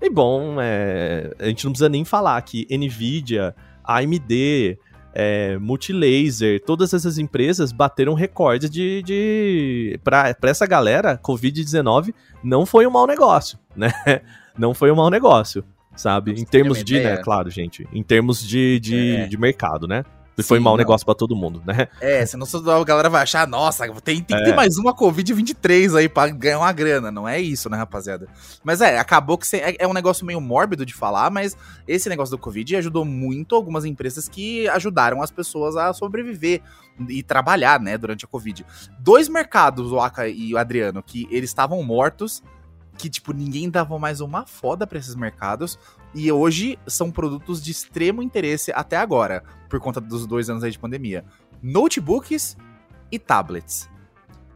E bom, é, a gente não precisa nem falar que Nvidia, AMD, é, Multilaser, todas essas empresas bateram recordes de. de para essa galera, Covid-19 não foi um mau negócio, né? [LAUGHS] Não foi um mau negócio, sabe? Em termos de, né, claro, gente, em termos de, de, é. de mercado, né? E foi mau negócio para todo mundo, né? É, senão a galera vai achar, nossa, tem, tem é. que ter mais uma Covid-23 aí pra ganhar uma grana. Não é isso, né, rapaziada? Mas é, acabou que é, é um negócio meio mórbido de falar, mas esse negócio do Covid ajudou muito algumas empresas que ajudaram as pessoas a sobreviver e trabalhar, né, durante a Covid. Dois mercados, o Aka e o Adriano, que eles estavam mortos, que, tipo, ninguém dava mais uma foda pra esses mercados. E hoje são produtos de extremo interesse até agora, por conta dos dois anos aí de pandemia. Notebooks e tablets.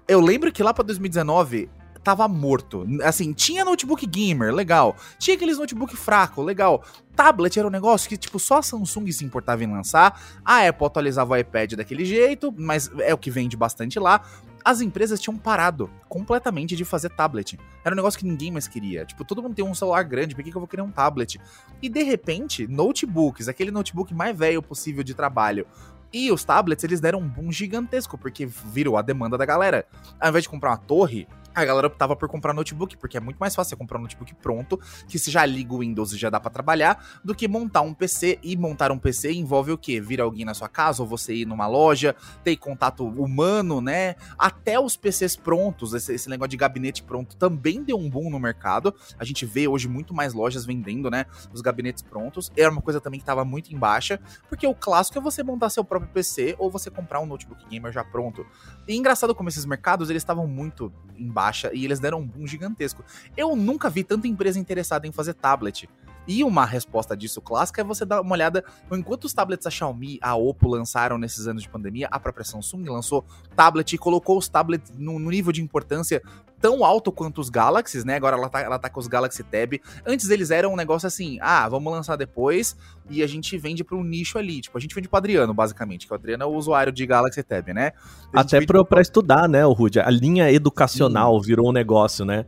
Eu lembro que lá pra 2019 tava morto. Assim, tinha notebook gamer, legal. Tinha aqueles notebook fraco, legal. Tablet era um negócio que, tipo, só a Samsung se importava em lançar. A Apple atualizava o iPad daquele jeito, mas é o que vende bastante lá as empresas tinham parado completamente de fazer tablet. Era um negócio que ninguém mais queria. Tipo, todo mundo tem um celular grande, por que, que eu vou querer um tablet? E de repente, notebooks, aquele notebook mais velho possível de trabalho, e os tablets, eles deram um boom gigantesco, porque virou a demanda da galera. Ao invés de comprar uma torre, a galera optava por comprar notebook, porque é muito mais fácil você comprar um notebook pronto, que se já liga o Windows e já dá para trabalhar, do que montar um PC. E montar um PC envolve o quê? Vir alguém na sua casa, ou você ir numa loja, ter contato humano, né? Até os PCs prontos, esse, esse negócio de gabinete pronto também deu um boom no mercado. A gente vê hoje muito mais lojas vendendo, né? Os gabinetes prontos. Era uma coisa também que estava muito em baixa, porque o clássico é você montar seu próprio PC ou você comprar um notebook gamer já pronto. E engraçado como esses mercados, eles estavam muito em baixa e eles deram um boom gigantesco. Eu nunca vi tanta empresa interessada em fazer tablet. E uma resposta disso clássica é você dar uma olhada enquanto os tablets a Xiaomi, a Oppo lançaram nesses anos de pandemia, a própria Samsung lançou tablet e colocou os tablets no, no nível de importância tão alto quanto os Galaxies, né? Agora ela tá, ela tá com os Galaxy Tab. Antes eles eram um negócio assim, ah, vamos lançar depois e a gente vende para um nicho ali. Tipo, a gente vende pro Adriano, basicamente, que o Adriano é o usuário de Galaxy Tab, né? Até pra, pra estudar, né, o Rude? A linha educacional Sim. virou um negócio, né?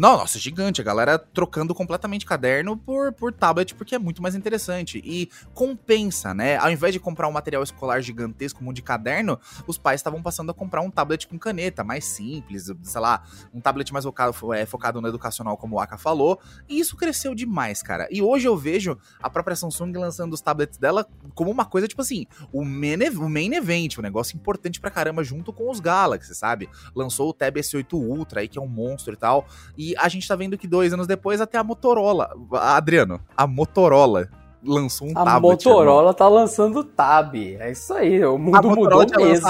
Não, nossa, é gigante. A galera trocando completamente caderno por, por tablet, porque é muito mais interessante. E compensa, né? Ao invés de comprar um material escolar gigantesco, como de caderno, os pais estavam passando a comprar um tablet com caneta, mais simples, sei lá, um tablet mais focado, é, focado no educacional, como o Aka falou. E isso cresceu demais, cara. E hoje eu vejo a própria Samsung lançando os tablets dela como uma coisa, tipo assim, o main, o main event, um negócio importante pra caramba, junto com os Galaxy, sabe? Lançou o Tab S8 Ultra aí, que é um monstro e tal. E a gente tá vendo que dois anos depois até a Motorola, Adriano, a Motorola lançou um a tablet. A Motorola irmão. tá lançando Tab. É isso aí, o mundo mudou mesmo.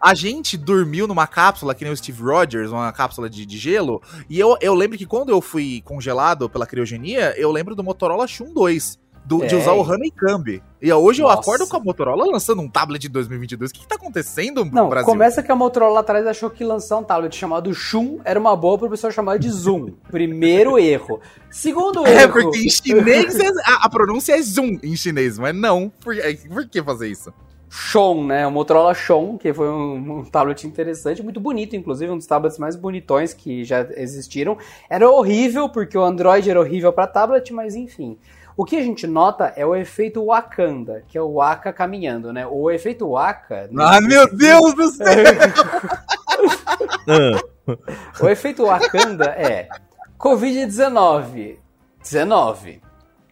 A gente dormiu numa cápsula, que nem o Steve Rogers, uma cápsula de, de gelo. E eu, eu lembro que quando eu fui congelado pela criogenia, eu lembro do Motorola Shun 2 do, é. de usar o Honeycomb. E hoje Nossa. eu acordo com a Motorola lançando um tablet de 2022. O que, que tá acontecendo no Não, Brasil? Começa que a Motorola lá atrás achou que lançar um tablet chamado Shun era uma boa pro pessoal chamar de Zoom. [LAUGHS] Primeiro erro. Segundo [LAUGHS] é, erro. É, porque em chinês é, a, a, pronúncia é Zoom em chinês, mas não. Por, por que fazer isso? Shon, né? O Motorola Shon, que foi um, um, tablet interessante, muito bonito, inclusive, um dos tablets mais bonitões que já existiram. Era horrível, porque o Android era horrível para tablet, mas enfim. O que a gente nota é o efeito Wakanda, que é o Waka caminhando, né? O efeito Waka. Ah, meu Deus do céu! [LAUGHS] o efeito Wakanda é Covid-19, 19.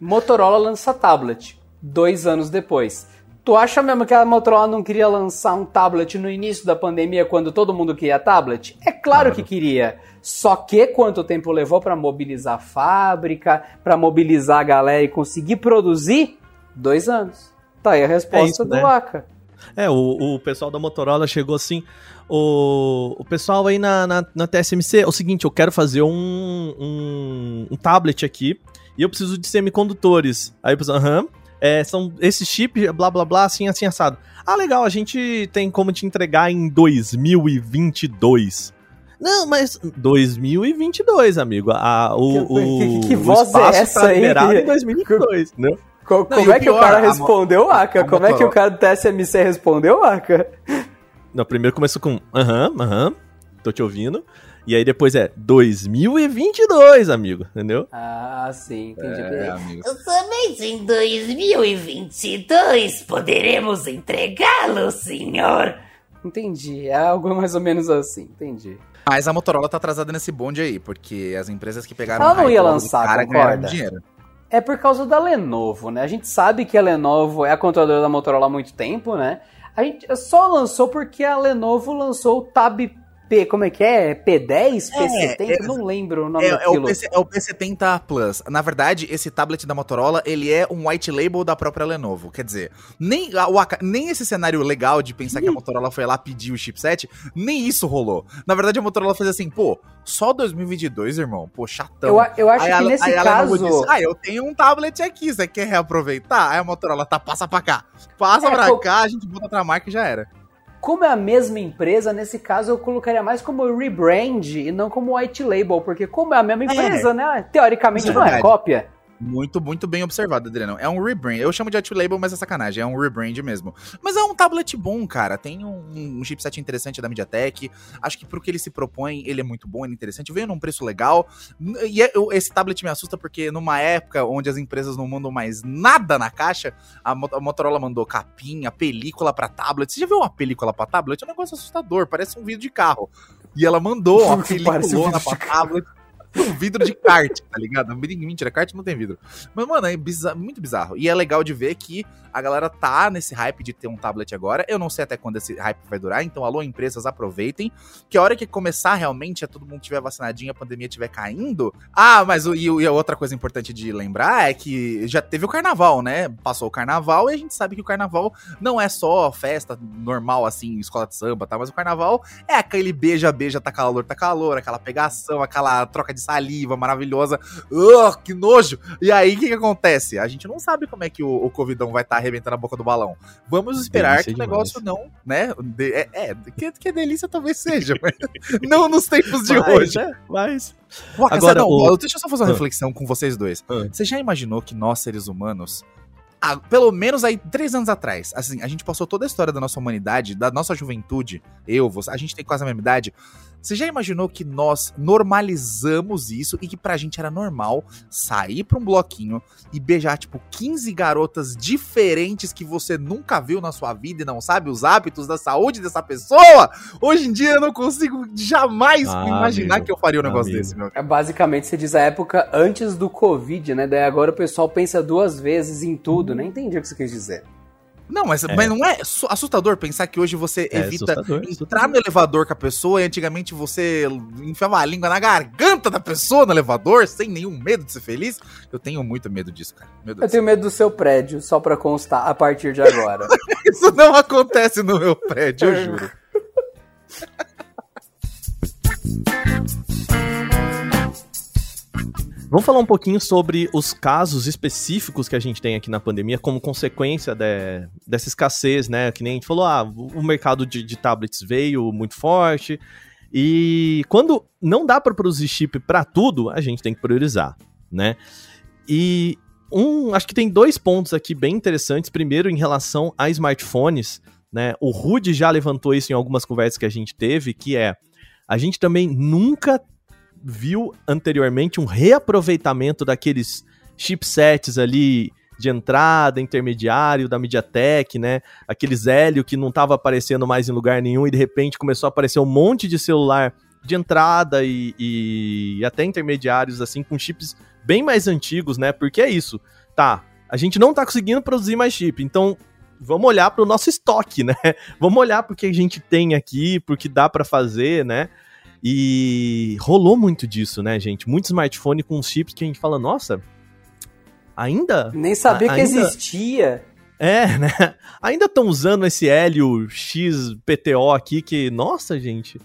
Motorola lança tablet, dois anos depois. Tu acha mesmo que a Motorola não queria lançar um tablet no início da pandemia quando todo mundo queria tablet? É claro que queria. Só que quanto tempo levou para mobilizar a fábrica, para mobilizar a galera e conseguir produzir? Dois anos. Tá aí a resposta é isso, do né? É, o, o pessoal da Motorola chegou assim. O, o pessoal aí na, na, na TSMC, é o seguinte, eu quero fazer um, um, um tablet aqui e eu preciso de semicondutores. Aí o pessoal, aham, é, são esses chips, blá blá blá, assim, assim, assado. Ah, legal, a gente tem como te entregar em 2022. Não, mas 2022, amigo. A, o, que, que, que o voz é essa tá aí? em 2022, né? Co como não, é que o cara respondeu, Aka? Como é que o cara do TSMC respondeu, Aka? Não, primeiro começou com aham, aham, tô te ouvindo. E aí depois é 2022, amigo, entendeu? Ah, sim, entendi. É, Somente em 2022 poderemos entregá-lo, senhor. Entendi, é algo [LAUGHS] mais ou menos assim, entendi. Mas a Motorola tá atrasada nesse bonde aí, porque as empresas que pegaram Ela não ia lançar, cara concorda? dinheiro. É por causa da Lenovo, né? A gente sabe que a Lenovo é a controladora da Motorola há muito tempo, né? A gente só lançou porque a Lenovo lançou o Tab P, como é que é? P10? P70? É, não lembro o nome é, daquilo. É o, P, é o P70 Plus. Na verdade, esse tablet da Motorola, ele é um white label da própria Lenovo. Quer dizer, nem, o, nem esse cenário legal de pensar que a Motorola foi lá pedir o chipset, nem isso rolou. Na verdade, a Motorola fez assim, pô, só 2022, irmão? Pô, chatão. Eu, eu acho aí que a, nesse caso... Disse, ah, eu tenho um tablet aqui, você quer reaproveitar? Aí a Motorola, tá, passa pra cá. Passa é, pra cá, a gente bota outra marca e já era. Como é a mesma empresa, nesse caso eu colocaria mais como rebrand e não como white label, porque como é a mesma é. empresa, é. né? Teoricamente é não é cópia. Muito, muito bem observado, Adriano. É um rebrand. Eu chamo de White Label, mas é sacanagem. É um rebrand mesmo. Mas é um tablet bom, cara. Tem um, um chipset interessante da MediaTek. Acho que pro que ele se propõe, ele é muito bom, ele é interessante. Veio num preço legal. E é, esse tablet me assusta porque numa época onde as empresas não mandam mais nada na caixa, a, a Motorola mandou capinha, película para tablet. Você já viu uma película para tablet? É um negócio assustador, parece um vídeo de carro. E ela mandou uma [LAUGHS] película um pra tablet [LAUGHS] um vidro de kart, tá ligado? Mentira, kart não tem vidro. Mas, mano, é bizarro, muito bizarro. E é legal de ver que a galera tá nesse hype de ter um tablet agora. Eu não sei até quando esse hype vai durar, então, alô, empresas, aproveitem. Que a hora que começar realmente, a todo mundo tiver vacinadinho, a pandemia tiver caindo. Ah, mas o, e, e a outra coisa importante de lembrar é que já teve o carnaval, né? Passou o carnaval e a gente sabe que o carnaval não é só festa normal, assim, escola de samba, tá? Mas o carnaval é aquele beija-beija, tá calor, tá calor, aquela pegação, aquela troca de saliva maravilhosa. Que nojo! E aí, o que, que acontece? A gente não sabe como é que o, o Covidão vai estar tá arrebentando a boca do balão. Vamos esperar delícia que o negócio não, né? De, é, é que, que delícia talvez seja, mas [LAUGHS] não nos tempos de mas, hoje. É, mas. Agora, não, o... deixa eu só fazer uma ah. reflexão com vocês dois. Ah. Você já imaginou que nós, seres humanos, ah, pelo menos aí três anos atrás, assim, a gente passou toda a história da nossa humanidade, da nossa juventude, eu, você, a gente tem quase a mesma idade, você já imaginou que nós normalizamos isso e que pra gente era normal sair pra um bloquinho e beijar, tipo, 15 garotas diferentes que você nunca viu na sua vida e não sabe os hábitos da saúde dessa pessoa? Hoje em dia eu não consigo jamais ah, imaginar amigo, que eu faria um negócio amigo. desse, meu. É basicamente, você diz a época antes do Covid, né? Daí agora o pessoal pensa duas vezes em tudo, né? Entendi o que você quis dizer. Não, mas, é. mas não é assustador pensar que hoje você é evita assustador, entrar assustador. no elevador com a pessoa e antigamente você enfiava a língua na garganta da pessoa no elevador sem nenhum medo de ser feliz? Eu tenho muito medo disso, cara. Eu tenho medo do seu prédio, só pra constar, a partir de agora. [LAUGHS] Isso não acontece no meu prédio, eu juro. [LAUGHS] Vamos falar um pouquinho sobre os casos específicos que a gente tem aqui na pandemia como consequência de, dessa escassez, né? Que nem a gente falou, ah, o mercado de, de tablets veio muito forte. E quando não dá para produzir chip para tudo, a gente tem que priorizar, né? E um, acho que tem dois pontos aqui bem interessantes. Primeiro, em relação a smartphones, né? O Rude já levantou isso em algumas conversas que a gente teve, que é a gente também nunca viu anteriormente um reaproveitamento daqueles chipsets ali de entrada, intermediário da MediaTek, né? Aqueles Hélio que não estava aparecendo mais em lugar nenhum e de repente começou a aparecer um monte de celular de entrada e, e até intermediários assim com chips bem mais antigos, né? Porque é isso, tá? A gente não tá conseguindo produzir mais chip, então vamos olhar para o nosso estoque, né? [LAUGHS] Vamos olhar porque a gente tem aqui, porque dá para fazer, né? E rolou muito disso, né, gente? Muito smartphone com chips que a gente fala, nossa, ainda. Nem sabia a, que ainda... existia. É, [LAUGHS] né? Ainda estão usando esse Hélio XPTO aqui que, nossa, gente.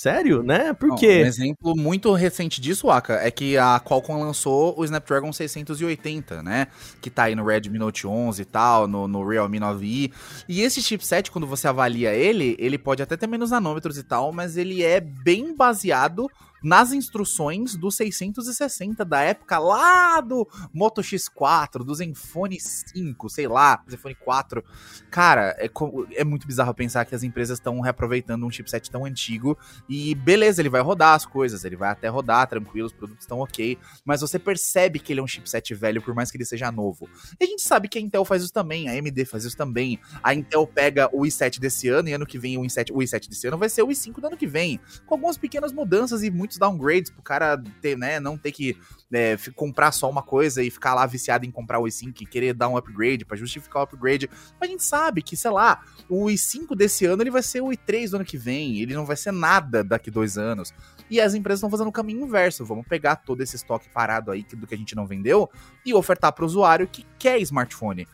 Sério, né? Por quê? Um exemplo muito recente disso, Aka, é que a Qualcomm lançou o Snapdragon 680, né? Que tá aí no Redmi Note 11 e tal, no, no Realme 9i. E esse chipset, quando você avalia ele, ele pode até ter menos nanômetros e tal, mas ele é bem baseado nas instruções do 660 da época lá do Moto X4, do Zenfone 5, sei lá, Zenfone 4. Cara, é, é muito bizarro pensar que as empresas estão reaproveitando um chipset tão antigo e beleza, ele vai rodar as coisas, ele vai até rodar tranquilo, os produtos estão ok, mas você percebe que ele é um chipset velho por mais que ele seja novo. E a gente sabe que a Intel faz isso também, a AMD faz isso também. A Intel pega o i7 desse ano e ano que vem o i7, o i7 desse ano vai ser o i5 do ano que vem, com algumas pequenas mudanças e muito muitos downgrades pro cara ter, né, não ter que é, comprar só uma coisa e ficar lá viciado em comprar o i5 e querer dar um upgrade para justificar o upgrade. Mas a gente sabe que, sei lá, o i5 desse ano ele vai ser o i3 do ano que vem, ele não vai ser nada daqui dois anos. E as empresas estão fazendo o caminho inverso. Vamos pegar todo esse estoque parado aí do que a gente não vendeu e ofertar para o usuário que quer smartphone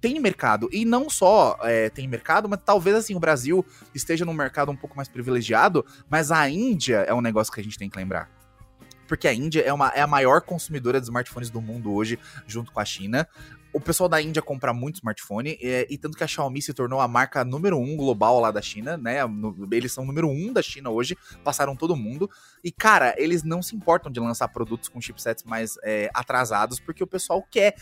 tem mercado. E não só é, tem mercado, mas talvez assim o Brasil esteja num mercado um pouco mais privilegiado, mas a Índia é um negócio que a gente tem que lembrar. Porque a Índia é, uma, é a maior consumidora de smartphones do mundo hoje, junto com a China o pessoal da Índia compra muito smartphone, e, e, tanto que a Xiaomi se tornou a marca número um global lá da China, né? No, eles são número um da China hoje, passaram todo mundo. E, cara, eles não se importam de lançar produtos com chipsets mais é, atrasados, porque o pessoal quer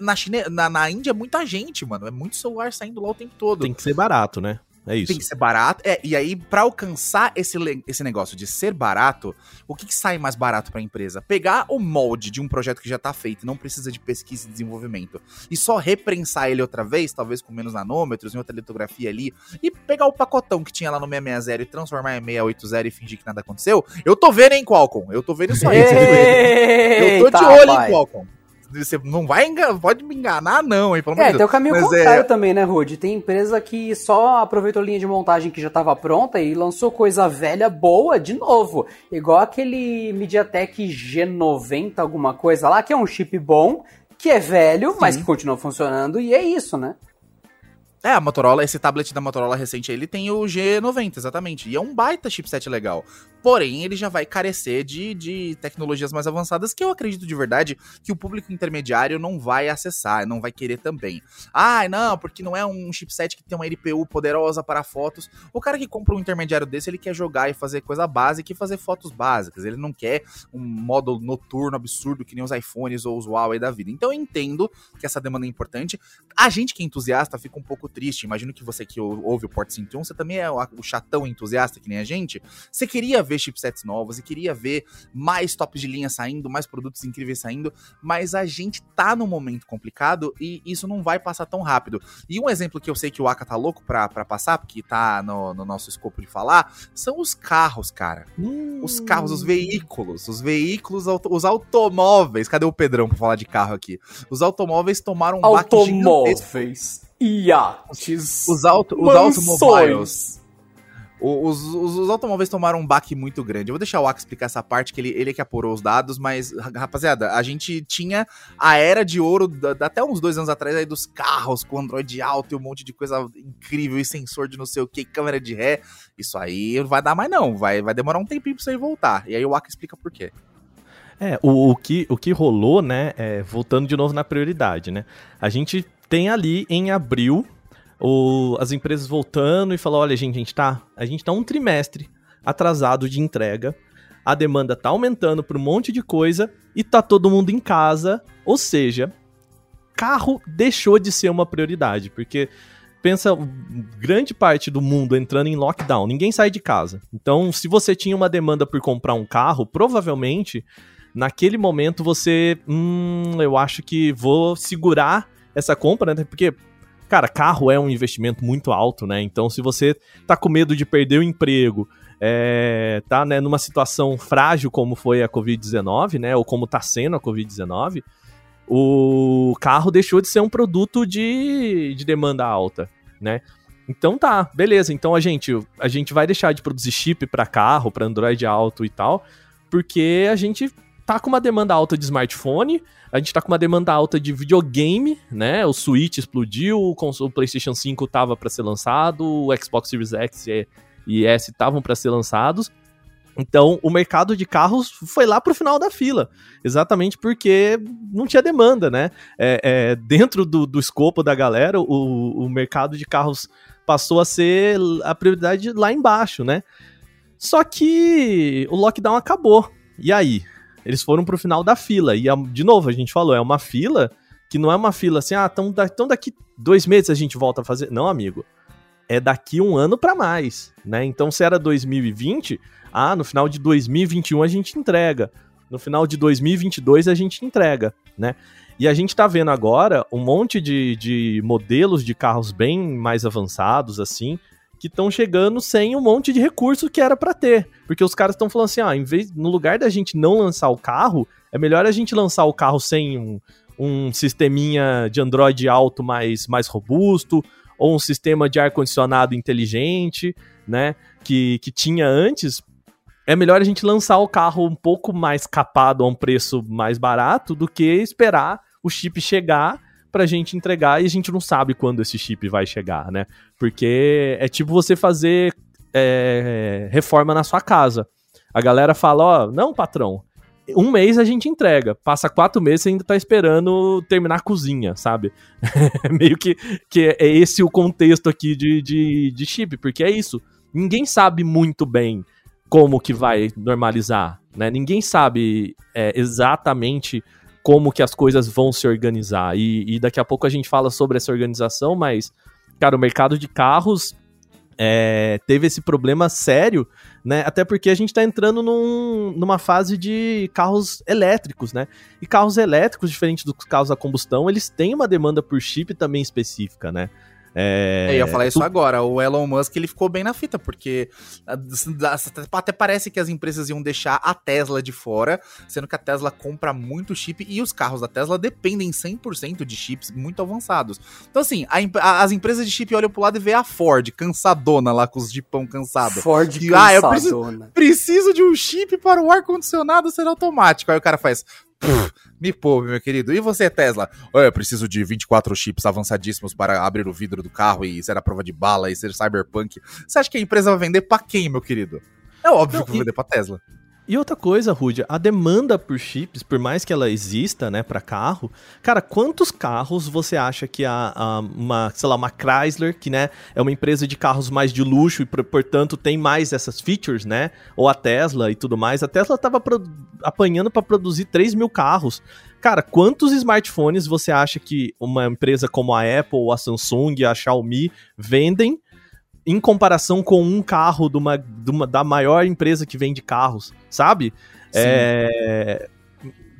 na China, na, na Índia é muita gente, mano. É muito celular saindo lá o tempo todo. Tem que ser barato, né? É isso. Tem que ser barato. É, e aí, para alcançar esse, esse negócio de ser barato, o que, que sai mais barato para a empresa? Pegar o molde de um projeto que já tá feito, não precisa de pesquisa e desenvolvimento, e só reprensar ele outra vez, talvez com menos nanômetros, em outra litografia ali, e pegar o pacotão que tinha lá no 660 e transformar em 680 e fingir que nada aconteceu. Eu tô vendo, hein, Qualcomm? Eu tô vendo isso aí. eu tô de olho, hein, Qualcomm? Você não vai enganar, pode me enganar, não, hein? Pelo é, tem o caminho Mas contrário é... também, né, Rude? Tem empresa que só aproveitou a linha de montagem que já estava pronta e lançou coisa velha boa de novo. Igual aquele MediaTek G90, alguma coisa lá, que é um chip bom, que é velho, Sim. mas que continua funcionando, e é isso, né? É, a Motorola, esse tablet da Motorola recente, ele tem o G90, exatamente. E é um baita chipset legal. Porém, ele já vai carecer de, de tecnologias mais avançadas que eu acredito de verdade que o público intermediário não vai acessar, não vai querer também. Ah, não, porque não é um chipset que tem uma LPU poderosa para fotos. O cara que compra um intermediário desse, ele quer jogar e fazer coisa básica e fazer fotos básicas. Ele não quer um modo noturno absurdo que nem os iPhones ou os Huawei da vida. Então eu entendo que essa demanda é importante. A gente que é entusiasta fica um pouco triste. Imagino que você que ouve o Port 101, você também é o chatão entusiasta que nem a gente. Você queria ver chipsets novos e queria ver mais tops de linha saindo, mais produtos incríveis saindo, mas a gente tá num momento complicado e isso não vai passar tão rápido. E um exemplo que eu sei que o Aka tá louco pra, pra passar, porque tá no, no nosso escopo de falar, são os carros, cara. Hum. Os carros, os veículos, os veículos, os automóveis. Cadê o Pedrão pra falar de carro aqui? Os automóveis tomaram um Automóveis. Iates. Os, auto, os automóveis os, os, os, automóveis tomaram um baque muito grande. Eu vou deixar o Ax explicar essa parte, que ele, ele é que apurou os dados, mas, rapaziada, a gente tinha a era de ouro, da, até uns dois anos atrás, aí dos carros com Android alto e um monte de coisa incrível, e sensor de não sei o que, câmera de ré. Isso aí não vai dar mais não, vai, vai demorar um tempinho pra você voltar. E aí o Ax explica por quê. É, o, o, que, o que rolou, né, é, voltando de novo na prioridade, né, a gente tem ali em abril o, as empresas voltando e falando: olha, gente, a gente tá, a gente tá um trimestre atrasado de entrega, a demanda tá aumentando por um monte de coisa e tá todo mundo em casa. Ou seja, carro deixou de ser uma prioridade, porque pensa grande parte do mundo entrando em lockdown, ninguém sai de casa. Então, se você tinha uma demanda por comprar um carro, provavelmente naquele momento você, hum, eu acho que vou segurar essa compra, né? Porque Cara, carro é um investimento muito alto, né? Então, se você tá com medo de perder o emprego, é, tá né, numa situação frágil como foi a Covid-19, né? Ou como tá sendo a Covid-19, o carro deixou de ser um produto de, de demanda alta, né? Então tá, beleza. Então a gente, a gente vai deixar de produzir chip para carro, para Android alto e tal, porque a gente tá com uma demanda alta de smartphone, a gente tá com uma demanda alta de videogame, né? O Switch explodiu, o, PlayStation 5 tava para ser lançado, o Xbox Series X e S estavam para ser lançados. Então, o mercado de carros foi lá pro final da fila, exatamente porque não tinha demanda, né? É, é, dentro do, do escopo da galera, o, o mercado de carros passou a ser a prioridade lá embaixo, né? Só que o lockdown acabou. E aí? Eles foram pro final da fila. E, de novo, a gente falou, é uma fila que não é uma fila assim, ah, então, então daqui dois meses a gente volta a fazer. Não, amigo. É daqui um ano para mais, né? Então, se era 2020, ah, no final de 2021 a gente entrega. No final de 2022 a gente entrega, né? E a gente tá vendo agora um monte de, de modelos de carros bem mais avançados, assim, que estão chegando sem um monte de recurso que era para ter. Porque os caras estão falando assim, ah, em vez, no lugar da gente não lançar o carro, é melhor a gente lançar o carro sem um, um sisteminha de Android alto mais, mais robusto, ou um sistema de ar-condicionado inteligente, né, que, que tinha antes, é melhor a gente lançar o carro um pouco mais capado a um preço mais barato do que esperar o chip chegar pra gente entregar e a gente não sabe quando esse chip vai chegar, né? Porque é tipo você fazer é, reforma na sua casa. A galera fala, ó, não, patrão, um mês a gente entrega. Passa quatro meses e ainda tá esperando terminar a cozinha, sabe? [LAUGHS] Meio que, que é esse o contexto aqui de, de, de chip, porque é isso. Ninguém sabe muito bem como que vai normalizar, né? Ninguém sabe é, exatamente como que as coisas vão se organizar. E, e, daqui a pouco a gente fala sobre essa organização, mas, cara, o mercado de carros é, teve esse problema sério, né? Até porque a gente está entrando num, numa fase de carros elétricos, né? E carros elétricos, diferente dos carros a combustão, eles têm uma demanda por chip também específica, né? É, é, eu ia falar isso tu... agora. O Elon Musk ele ficou bem na fita, porque até parece que as empresas iam deixar a Tesla de fora, sendo que a Tesla compra muito chip e os carros da Tesla dependem 100% de chips muito avançados. Então, assim, a, as empresas de chip olham pro lado e vê a Ford cansadona lá com os de pão cansado. Ford e, cansadona. Ah, eu preciso, preciso de um chip para o ar-condicionado ser automático. Aí o cara faz. Me poupe, meu querido. E você, Tesla? Eu preciso de 24 chips avançadíssimos para abrir o vidro do carro e ser a prova de bala e ser cyberpunk. Você acha que a empresa vai vender para quem, meu querido? É óbvio Não, que vai vender pra Tesla. E outra coisa, Rude, a demanda por chips, por mais que ela exista, né, para carro, cara, quantos carros você acha que a, a, uma, sei lá, uma Chrysler, que, né, é uma empresa de carros mais de luxo e, portanto, tem mais essas features, né, ou a Tesla e tudo mais, a Tesla tava apanhando para produzir 3 mil carros. Cara, quantos smartphones você acha que uma empresa como a Apple, a Samsung, a Xiaomi vendem em comparação com um carro de uma, de uma, da maior empresa que vende carros, sabe? É,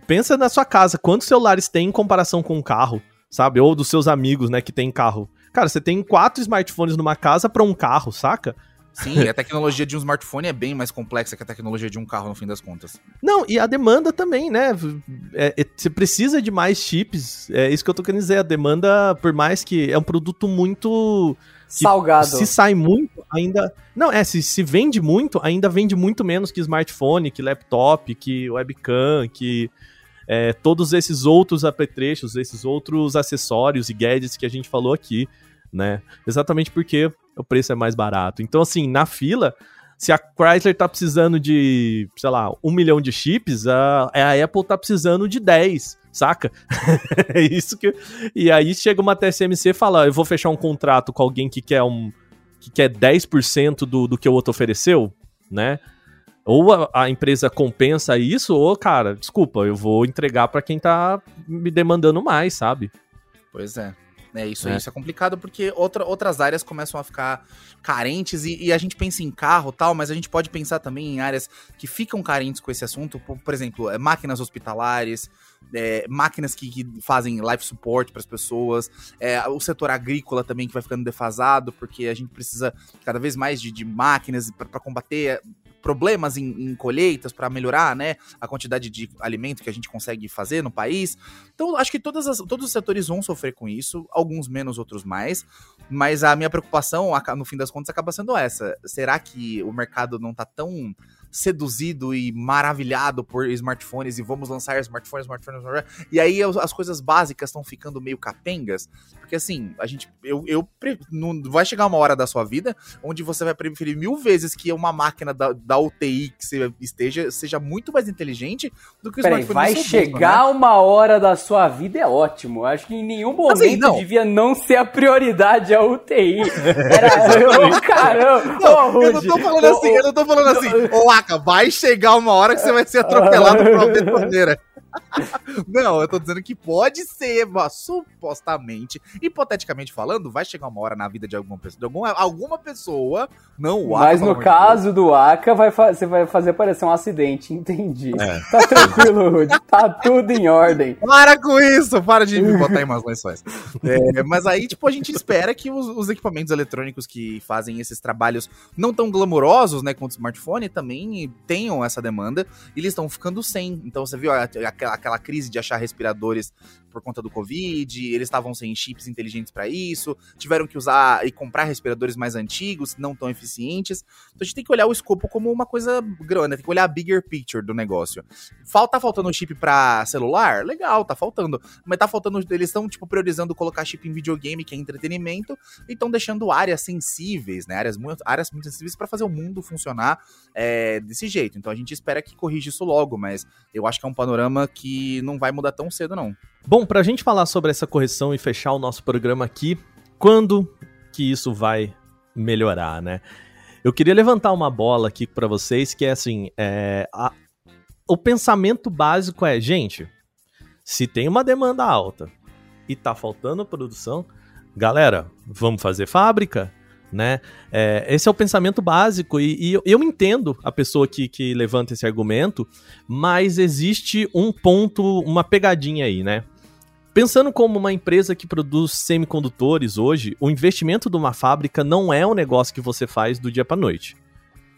pensa na sua casa, quantos celulares tem em comparação com um carro, sabe? Ou dos seus amigos, né, que tem carro. Cara, você tem quatro smartphones numa casa para um carro, saca? Sim, a tecnologia de um smartphone é bem mais complexa que a tecnologia de um carro, no fim das contas. Não, e a demanda também, né? É, é, você precisa de mais chips. É isso que eu tô querendo dizer. A demanda, por mais que é um produto muito Salgado. Se sai muito, ainda. Não, é, se, se vende muito, ainda vende muito menos que smartphone, que laptop, que webcam, que é, todos esses outros apetrechos, esses outros acessórios e gadgets que a gente falou aqui, né? Exatamente porque o preço é mais barato. Então, assim, na fila, se a Chrysler tá precisando de, sei lá, um milhão de chips, a, a Apple tá precisando de 10 saca? [LAUGHS] é isso que. E aí chega uma TSMC e fala: eu vou fechar um contrato com alguém que quer um. que quer 10% do, do que o outro ofereceu, né? Ou a, a, empresa compensa isso, ou, cara, desculpa, eu vou entregar para quem tá me demandando mais, sabe? Pois é. É, isso, é. isso é complicado porque outra, outras áreas começam a ficar carentes e, e, a gente pensa em carro tal, mas a gente pode pensar também em áreas que ficam carentes com esse assunto, por, por exemplo, é, máquinas hospitalares, é, máquinas que, que, fazem life support para as pessoas, é, o setor agrícola também que vai ficando defasado, porque a gente precisa cada vez mais de, de máquinas para combater problemas em, em colheitas para melhorar, né, a quantidade de alimento que a gente consegue fazer no país. Então, acho que todas as, todos os setores vão sofrer com isso, alguns menos, outros mais. Mas a minha preocupação, no fim das contas, acaba sendo essa. Será que o mercado não tá tão seduzido e maravilhado por smartphones e vamos lançar smartphones, smartphones, smartphones. E aí as coisas básicas estão ficando meio capengas, porque assim, a gente eu, eu não vai chegar uma hora da sua vida onde você vai preferir mil vezes que uma máquina da, da UTI que você esteja seja muito mais inteligente do que o Peraí, smartphone. Vai chegar né? uma hora da sua vida é ótimo. Acho que em nenhum assim, momento assim, não. devia não ser a prioridade a UTI. [LAUGHS] Era, oh, caramba. Não, oh, eu não tô falando oh, assim, eu não tô falando assim. Vai chegar uma hora que você vai ser atropelado por uma [LAUGHS] betoneira. Não, eu tô dizendo que pode ser, mas supostamente, hipoteticamente falando, vai chegar uma hora na vida de alguma pessoa, de alguma, alguma pessoa, não o Aka. Mas no caso do Aka, vai você vai fazer parecer um acidente, entendi. É. Tá tranquilo, Rudy, tá tudo em ordem. Para com isso, para de me botar em umas lençóis. É, mas aí, tipo, a gente espera que os, os, equipamentos eletrônicos que fazem esses trabalhos não tão glamourosos, né, quanto o smartphone, também tenham essa demanda, e eles estão ficando sem. Então, você viu aquela, crise de achar respiradores por conta do Covid, eles estavam sem chips inteligentes para isso, tiveram que usar e comprar respiradores mais antigos, não tão eficientes. Então a gente tem que olhar o escopo como uma coisa grande, né? tem que olhar a bigger picture do negócio. Falta tá faltando chip para celular? Legal, tá faltando. Mas tá faltando, eles estão tipo priorizando colocar chip em videogame, que é entretenimento, e estão deixando áreas sensíveis, né? Áreas muito, áreas muito sensíveis para fazer o mundo funcionar é, desse jeito. Então a gente espera que corrija isso logo, mas eu acho que é um panorama que não vai mudar tão cedo, não. Bom, para a gente falar sobre essa correção e fechar o nosso programa aqui, quando que isso vai melhorar, né? Eu queria levantar uma bola aqui para vocês que é assim, é, a, o pensamento básico é, gente, se tem uma demanda alta e tá faltando produção, galera, vamos fazer fábrica, né? É, esse é o pensamento básico e, e eu, eu, entendo a pessoa que, que levanta esse argumento, mas existe um ponto, uma pegadinha aí, né? Pensando como uma empresa que produz semicondutores hoje, o investimento de uma fábrica não é um negócio que você faz do dia para noite.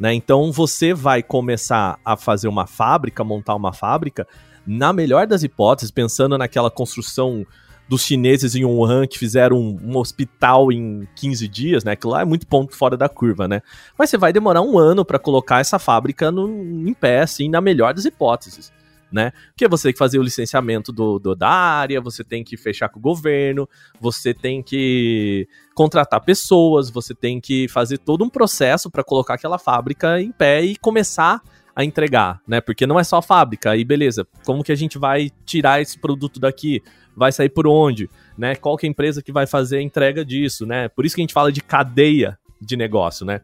Né? Então você vai começar a fazer uma fábrica, montar uma fábrica, na melhor das hipóteses, pensando naquela construção dos chineses em Wuhan que fizeram um, um, hospital em 15 dias, né? Que lá é muito ponto fora da curva, né? Mas você vai demorar um ano para colocar essa fábrica no, em pé, assim, na melhor das hipóteses né? Porque você tem que fazer o licenciamento do, do, da área, você tem que fechar com o governo, você tem que contratar pessoas, você tem que fazer todo um processo para colocar aquela fábrica em pé e começar a entregar, né? Porque não é só a fábrica, aí beleza, como que a gente vai tirar esse produto daqui? Vai sair por onde? Né? Qual que é a empresa que vai fazer a entrega disso, né? Por isso que a gente fala de cadeia de negócio, né?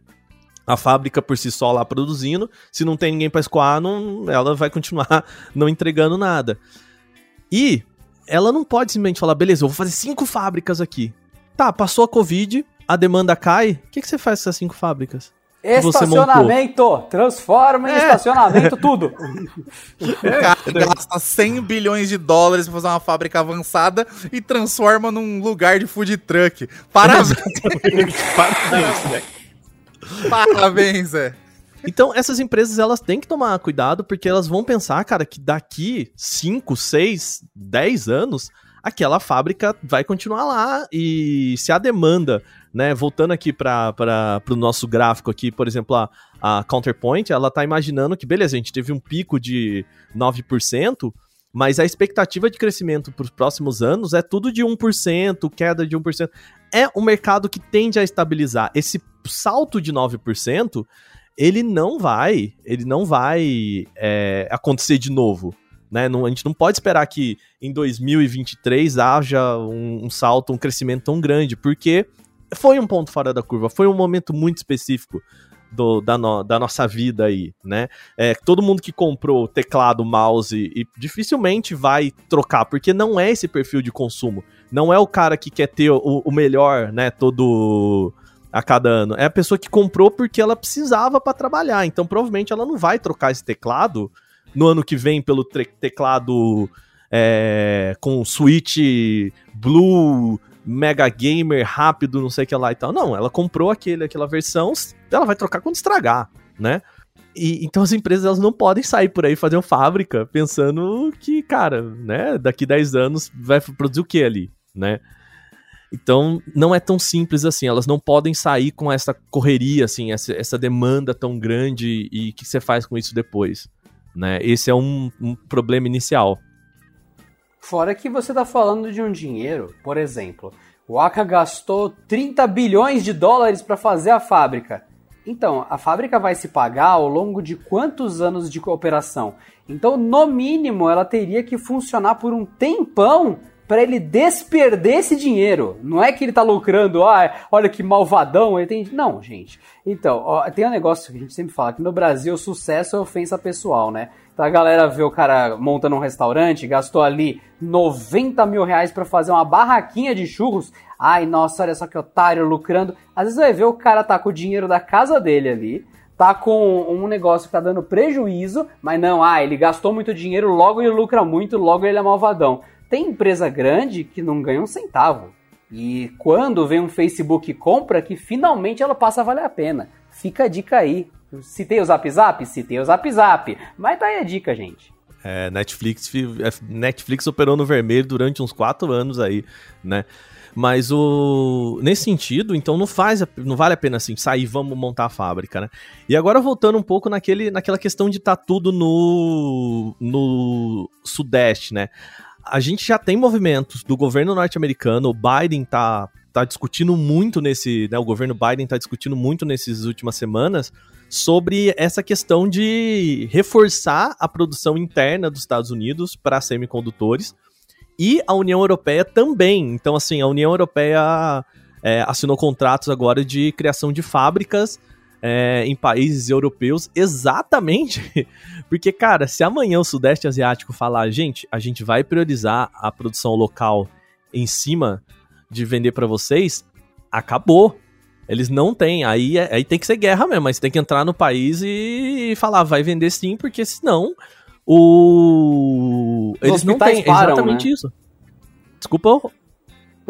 A fábrica por si só lá produzindo. Se não tem ninguém para escoar, não, ela vai continuar [LAUGHS] não entregando nada. E ela não pode simplesmente falar, beleza, eu vou fazer cinco fábricas aqui. Tá, passou a Covid, a demanda cai. O que, que você faz com essas cinco fábricas? Estacionamento! Transforma em é. estacionamento tudo. [LAUGHS] O cara gasta 100 bilhões de dólares pra fazer uma fábrica avançada e transforma num lugar de food truck. Parabéns! [LAUGHS] Parabéns, velho. [LAUGHS] Parabéns, Zé. Então, essas empresas, elas têm que tomar cuidado, porque elas vão pensar, cara, que daqui 5, 6, 10 anos, aquela fábrica vai continuar lá. E se a demanda, né, voltando aqui para o nosso gráfico aqui, por exemplo, a, a Counterpoint, ela tá imaginando que, beleza, a gente teve um pico de 9%, mas a expectativa de crescimento para os próximos anos é tudo de 1%, queda de 1%. É um mercado que tende a estabilizar. Esse salto de 9%, ele não vai, ele não vai é, acontecer de novo. Né? Não, a gente não pode esperar que em 2023 haja um, um salto, um crescimento tão grande, porque foi um ponto fora da curva, foi um momento muito específico do, da, no, da, nossa vida aí, né? É, todo mundo que comprou teclado, mouse e, dificilmente vai trocar, porque não é esse perfil de consumo. Não é o cara que quer ter o, o melhor, né? Todo a cada ano. É a pessoa que comprou porque ela precisava para trabalhar. Então, provavelmente, ela não vai trocar esse teclado no ano que vem pelo teclado é, com switch blue, mega gamer, rápido, não sei o que lá e tal. Não, ela comprou aquele, aquela versão, ela vai trocar quando estragar, né? E, então as empresas elas não podem sair por aí fazer uma fábrica pensando que, cara, né, daqui 10 anos vai produzir o que ali, né? Então, não é tão simples assim. Elas não podem sair com essa correria, assim, essa, essa demanda tão grande e o que você faz com isso depois. Né? Esse é um, um problema inicial. Fora que você está falando de um dinheiro, por exemplo, o Aka gastou 30 bilhões de dólares para fazer a fábrica. Então, a fábrica vai se pagar ao longo de quantos anos de cooperação? Então, no mínimo, ela teria que funcionar por um tempão para ele desperder esse dinheiro. Não é que ele tá lucrando, ah, olha que malvadão, ele tem. Não, gente. Então, ó, tem um negócio que a gente sempre fala, que no Brasil sucesso é ofensa pessoal, né? Então a galera vê o cara montando um restaurante, gastou ali 90 mil reais pra fazer uma barraquinha de churros. Ai, nossa, olha só que otário lucrando. Às vezes vai ver o cara tá com o dinheiro da casa dele ali, tá com um negócio que tá dando prejuízo, mas não, ah, ele gastou muito dinheiro, logo ele lucra muito, logo ele é malvadão. Tem empresa grande que não ganha um centavo. E quando vem um Facebook compra, que finalmente ela passa a valer a pena. Fica a dica aí. Citei o Zap Zap? Citei o Zap Zap. Mas tá aí a dica, gente. É, Netflix, Netflix operou no vermelho durante uns quatro anos aí, né? Mas o nesse sentido, então não faz, não vale a pena assim sair, vamos montar a fábrica, né? E agora voltando um pouco naquele, naquela questão de estar tá tudo no no sudeste, né? A gente já tem movimentos do governo norte-americano, o Biden tá, tá discutindo muito nesse, né, o governo Biden tá discutindo muito nessas últimas semanas sobre essa questão de reforçar a produção interna dos Estados Unidos para semicondutores e a União Europeia também. Então, assim, a União Europeia é, assinou contratos agora de criação de fábricas é, em países europeus exatamente porque, cara, se amanhã o Sudeste Asiático falar, gente, a gente vai priorizar a produção local em cima de vender para vocês, acabou. Eles não têm. Aí, é, aí tem que ser guerra mesmo. Mas tem que entrar no país e falar, vai vender sim, porque senão o. Eles não têm param, exatamente né? isso. Desculpa,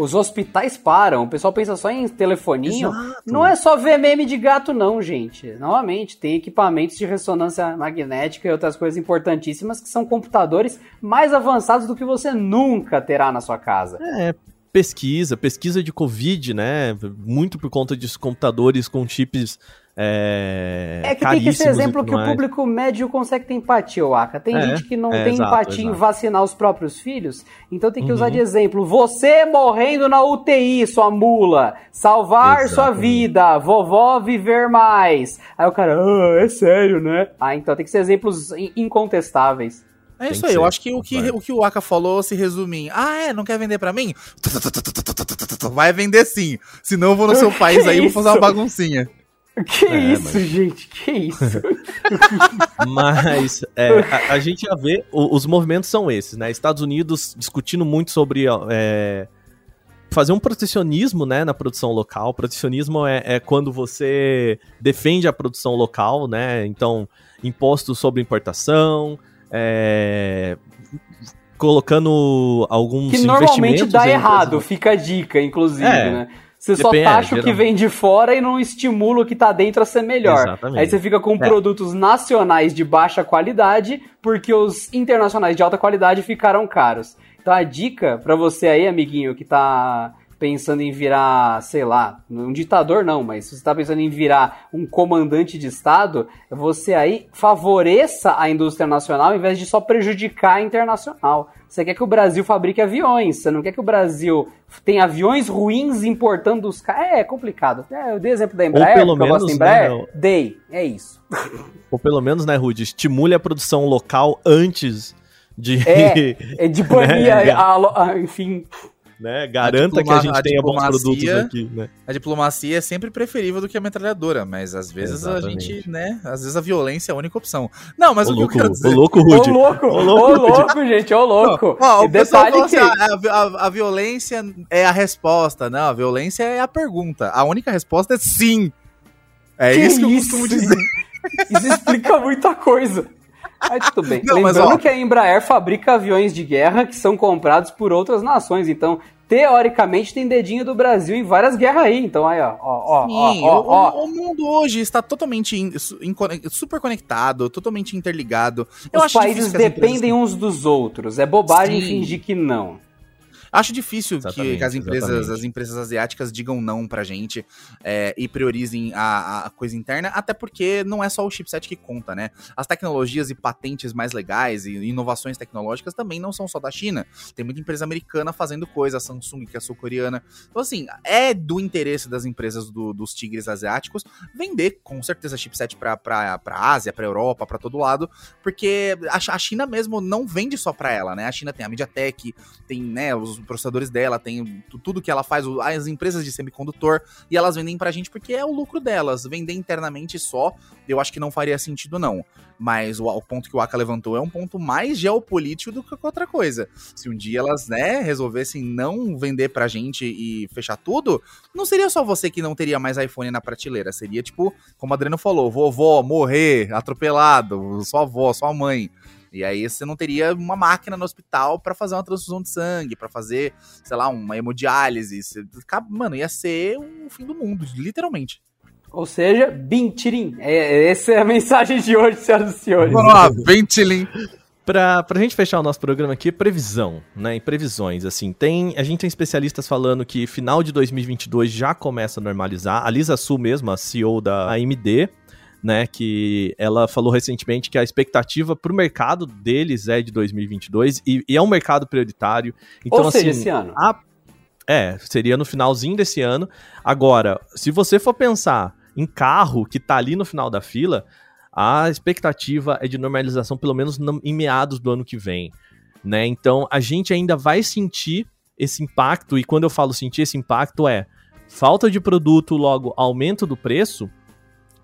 os hospitais param, o pessoal pensa só em telefoninho. Exato. Não é só ver meme de gato, não, gente. Novamente, tem equipamentos de ressonância magnética e outras coisas importantíssimas que são computadores mais avançados do que você nunca terá na sua casa. É, pesquisa, pesquisa de Covid, né? Muito por conta dos computadores com chips é, é que tem que ser exemplo que o público médio consegue ter empatia, Waka. Tem é, gente que não é, tem exato, empatia exato. em vacinar os próprios filhos, então tem que uhum. usar de exemplo. Você morrendo na UTI, sua mula. Salvar Exatamente. sua vida. Vovó viver mais. Aí o cara, ah, é sério, né? Ah, então tem que ser exemplos incontestáveis. É Tem isso aí, eu acho que o que, o que o Aka falou se resume em, ah, é, não quer vender para mim? [LAUGHS] Vai vender sim. Senão eu vou no seu [LAUGHS] país aí e vou fazer uma baguncinha. Que é, isso, mas... gente? Que isso? [LAUGHS] mas é, a, a, gente já vê, o, os movimentos são esses, né? Estados Unidos discutindo muito sobre é, fazer um protecionismo né, na produção local. Protecionismo é, é, quando você defende a produção local, né? Então, impostos sobre importação, é, colocando alguns que normalmente dá errado, fica a dica, inclusive, é. né? Você só taxa o que vem de fora e não estimula o que tá dentro a ser melhor. Exatamente. Aí você fica com é. produtos nacionais de baixa qualidade, porque os internacionais de alta qualidade ficaram caros. Então a dica para você aí, amiguinho, que tá pensando em virar, sei lá, um ditador não, mas se você está pensando em virar um comandante de Estado, você aí favoreça a indústria nacional em vez de só prejudicar a internacional. Você quer que o Brasil fabrique aviões, você não quer que o Brasil tenha aviões ruins importando os caras. É, é complicado. É, eu dei exemplo da Embraer, pelo menos, eu gosto da Embraer. Né, dei, é isso. Ou pelo menos, né, Rude, estimule a produção local antes de. É, [LAUGHS] é de banir, né? a, a, enfim né? Garanta a que a gente a tenha bons produtos aqui, né? A diplomacia é sempre preferível do que a metralhadora, mas às vezes Exatamente. a gente, né? Às vezes a violência é a única opção. Não, mas o, o louco, que eu quero dizer... O louco, Rude. Ô, louco, ô, louco, ô, louco gente, ô, louco. Não, ó, o detalhe que... Assim, a, a, a violência é a resposta, não, a violência é a pergunta. A única resposta é sim. É que isso que eu costumo dizer. Isso explica muita coisa. Mas tudo bem. Não, Lembrando mas, ó, que a Embraer fabrica aviões de guerra que são comprados por outras nações. Então, teoricamente, tem dedinho do Brasil em várias guerras aí. Então, aí, ó, ó, Sim, ó, ó, o, o, mundo hoje está totalmente in, in, super conectado, totalmente interligado. Eu Os países dependem uns dos outros. É bobagem Sim. fingir que não. Acho difícil que, que, as empresas as empresas asiáticas digam não pra gente é, e priorizem a, a, coisa interna, até porque não é só o chipset que conta, né? As tecnologias e patentes mais legais e inovações tecnológicas também não são só da China. Tem muita empresa americana fazendo coisa, a Samsung, que é sul-coreana. Então, assim, é do interesse das empresas do, dos tigres asiáticos vender, com certeza, chipset pra, pra, pra Ásia, pra Europa, pra todo lado, porque a, a China mesmo não vende só pra ela, né? A China tem a MediaTek, tem, né, os processadores dela, tem tudo que ela faz, as empresas de semicondutor, e elas vendem pra gente porque é o lucro delas. Vender internamente só, eu acho que não faria sentido, não. Mas o, o ponto que o Aka levantou é um ponto mais geopolítico do que outra coisa. Se um dia elas, né, resolvessem não vender pra gente e fechar tudo, não seria só você que não teria mais iPhone na prateleira. Seria tipo, como o Adriano falou, vovó morrer, atropelado, sua avó, sua mãe. E aí você não teria uma máquina no hospital para fazer uma transfusão de sangue, para fazer, sei lá, uma hemodiálise. Mano, ia ser o fim do mundo, literalmente. Ou seja, Bintirim. É, essa é a [LAUGHS] mensagem de hoje, senhoras e senhores. Vamos lá, [LAUGHS] Bintirim. Pra, pra gente fechar o nosso programa aqui, previsão, né? E previsões, assim, tem, a gente tem especialistas falando que final de 2022 já começa a normalizar. A Lisa Su mesmo, a CEO da AMD, né, que ela falou recentemente que a expectativa para o mercado deles é de 2022 e, e, é um mercado prioritário. Então, Ou seja, assim, esse ano. A, é, seria no finalzinho desse ano. Agora, se você for pensar em carro que está ali no final da fila, a expectativa é de normalização pelo menos em meados do ano que vem, né? Então, a gente ainda vai sentir esse impacto e quando eu falo sentir esse impacto é falta de produto, logo aumento do preço,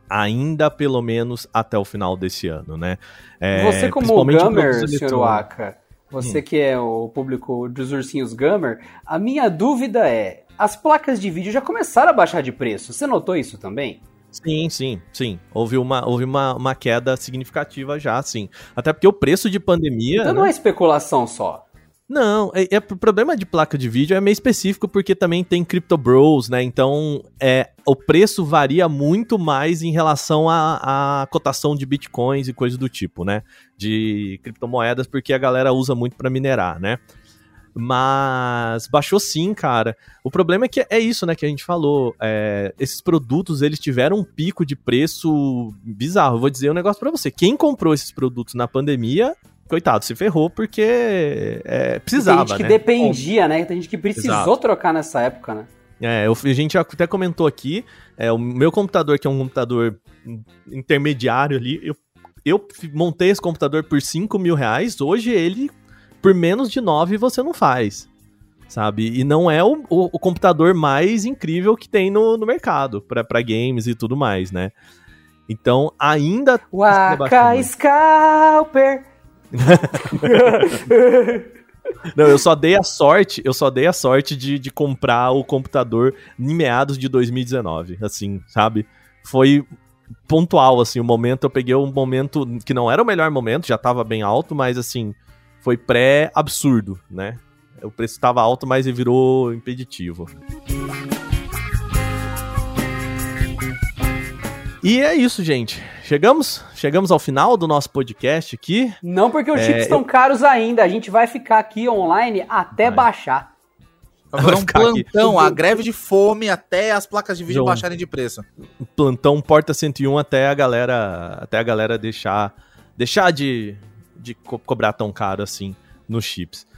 ainda pelo menos até o final desse ano, né? É, você como gamer, senhor Waka, você hum. que é o público dos ursinhos gamer, a minha dúvida é, as placas de vídeo já começaram a baixar de preço, você notou isso também? Sim, sim, sim. Houve uma, houve uma, uma queda significativa já, sim. Até porque o preço de pandemia. Então né? não é especulação só. Não, é, é, o problema de placa de vídeo é meio específico porque também tem Crypto Bros, né? Então é, o preço varia muito mais em relação à, cotação de bitcoins e coisas do tipo, né? De criptomoedas, porque a galera usa muito para minerar, né? Mas baixou sim, cara. O problema é que é isso, né, que a gente falou. É, esses produtos, eles tiveram um pico de preço bizarro. Eu vou dizer um negócio para você. Quem comprou esses produtos na pandemia coitado, se ferrou porque é, precisava. Tem gente que né? dependia, né? Tem gente que precisou Exato. trocar nessa época, né? É, eu, a gente até comentou aqui, é, o meu computador, que é um computador intermediário ali, eu, eu montei esse computador por 5 mil reais, hoje ele, por menos de 9, você não faz. Sabe? E não é o, o, o computador mais incrível que tem no, no mercado, para games e tudo mais, né? Então, ainda. Waka Scalper! [LAUGHS] Não, eu só dei a sorte, eu só dei a sorte de, de comprar o computador em meados de 2019, assim, sabe? Foi pontual, assim, o momento, eu peguei um momento que não era o melhor momento, já tava bem alto, mas assim, foi pré-absurdo, né? O preço estava alto, mas ele virou impeditivo. E é isso, gente. Chegamos? Chegamos ao final do nosso podcast aqui. Não porque os é, chips estão eu... caros ainda, a gente vai ficar aqui online até vai. baixar. Vai um plantão, aqui. a greve de fome até as placas de vídeo João, baixarem de preço. Plantão porta 101 até a galera, até a galera deixar deixar de, de co cobrar tão caro assim nos chips.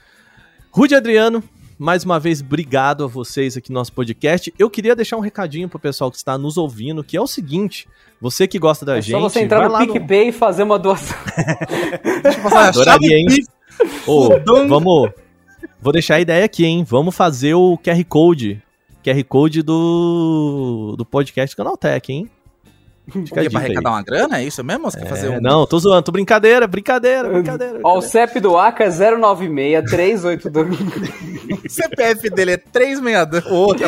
Rude Adriano, mais uma vez, obrigado a vocês aqui no nosso podcast. Eu queria deixar um recadinho pro pessoal que está nos ouvindo, que é o seguinte: você que gosta da é gente. Só você entrar no PicPay no... e fazer uma doação. [LAUGHS] Deixa eu passar Adoraria, hein? Ô, vamos. Vou deixar a ideia aqui, hein? Vamos fazer o QR Code. QR Code do, do podcast Canaltech, hein? Fica Porque pra arrecadar uma grana, é isso mesmo? Você é, quer fazer um... Não, tô zoando, tô brincadeira, brincadeira, brincadeira. Ó, o CEP do ACA é 096-382. [LAUGHS] o CPF dele é 362. Oh, tá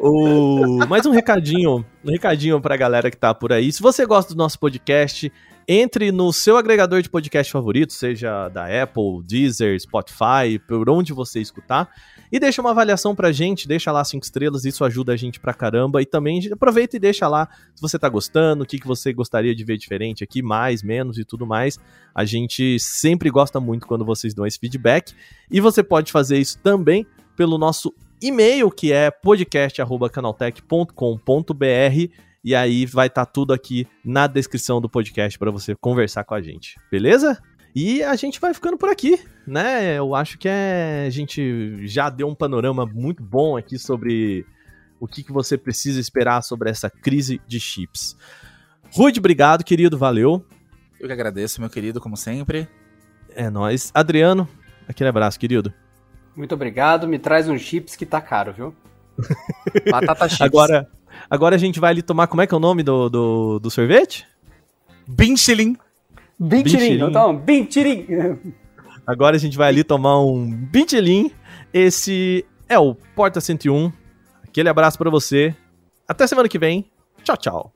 o... Mais um recadinho, um recadinho pra galera que tá por aí. Se você gosta do nosso podcast, entre no seu agregador de podcast favorito, seja da Apple, Deezer, Spotify, por onde você escutar. E deixa uma avaliação pra gente, deixa lá cinco estrelas, isso ajuda a gente pra caramba. E também aproveita e deixa lá se você tá gostando, o que, que você gostaria de ver diferente aqui, mais, menos e tudo mais. A gente sempre gosta muito quando vocês dão esse feedback. E você pode fazer isso também pelo nosso e-mail, que é podcast.canaltech.com.br. E aí vai estar tá tudo aqui na descrição do podcast para você conversar com a gente. Beleza? E a gente vai ficando por aqui, né? Eu acho que é, a gente já deu um panorama muito bom aqui sobre o que, que você precisa esperar sobre essa crise de chips. Rude, obrigado, querido, valeu. Eu que agradeço, meu querido, como sempre. É nóis. Adriano, aquele abraço, querido. Muito obrigado, me traz uns chips que tá caro, viu? [LAUGHS] Batata chips. Agora, agora a gente vai ali tomar, como é que é o nome do, do, do sorvete? Binchilin. Binchilin, então, Binchilin. Agora a gente vai ali tomar um Binchilin. Esse é o Porta 101. Aquele abraço para você. Até semana que vem. Tchau, tchau.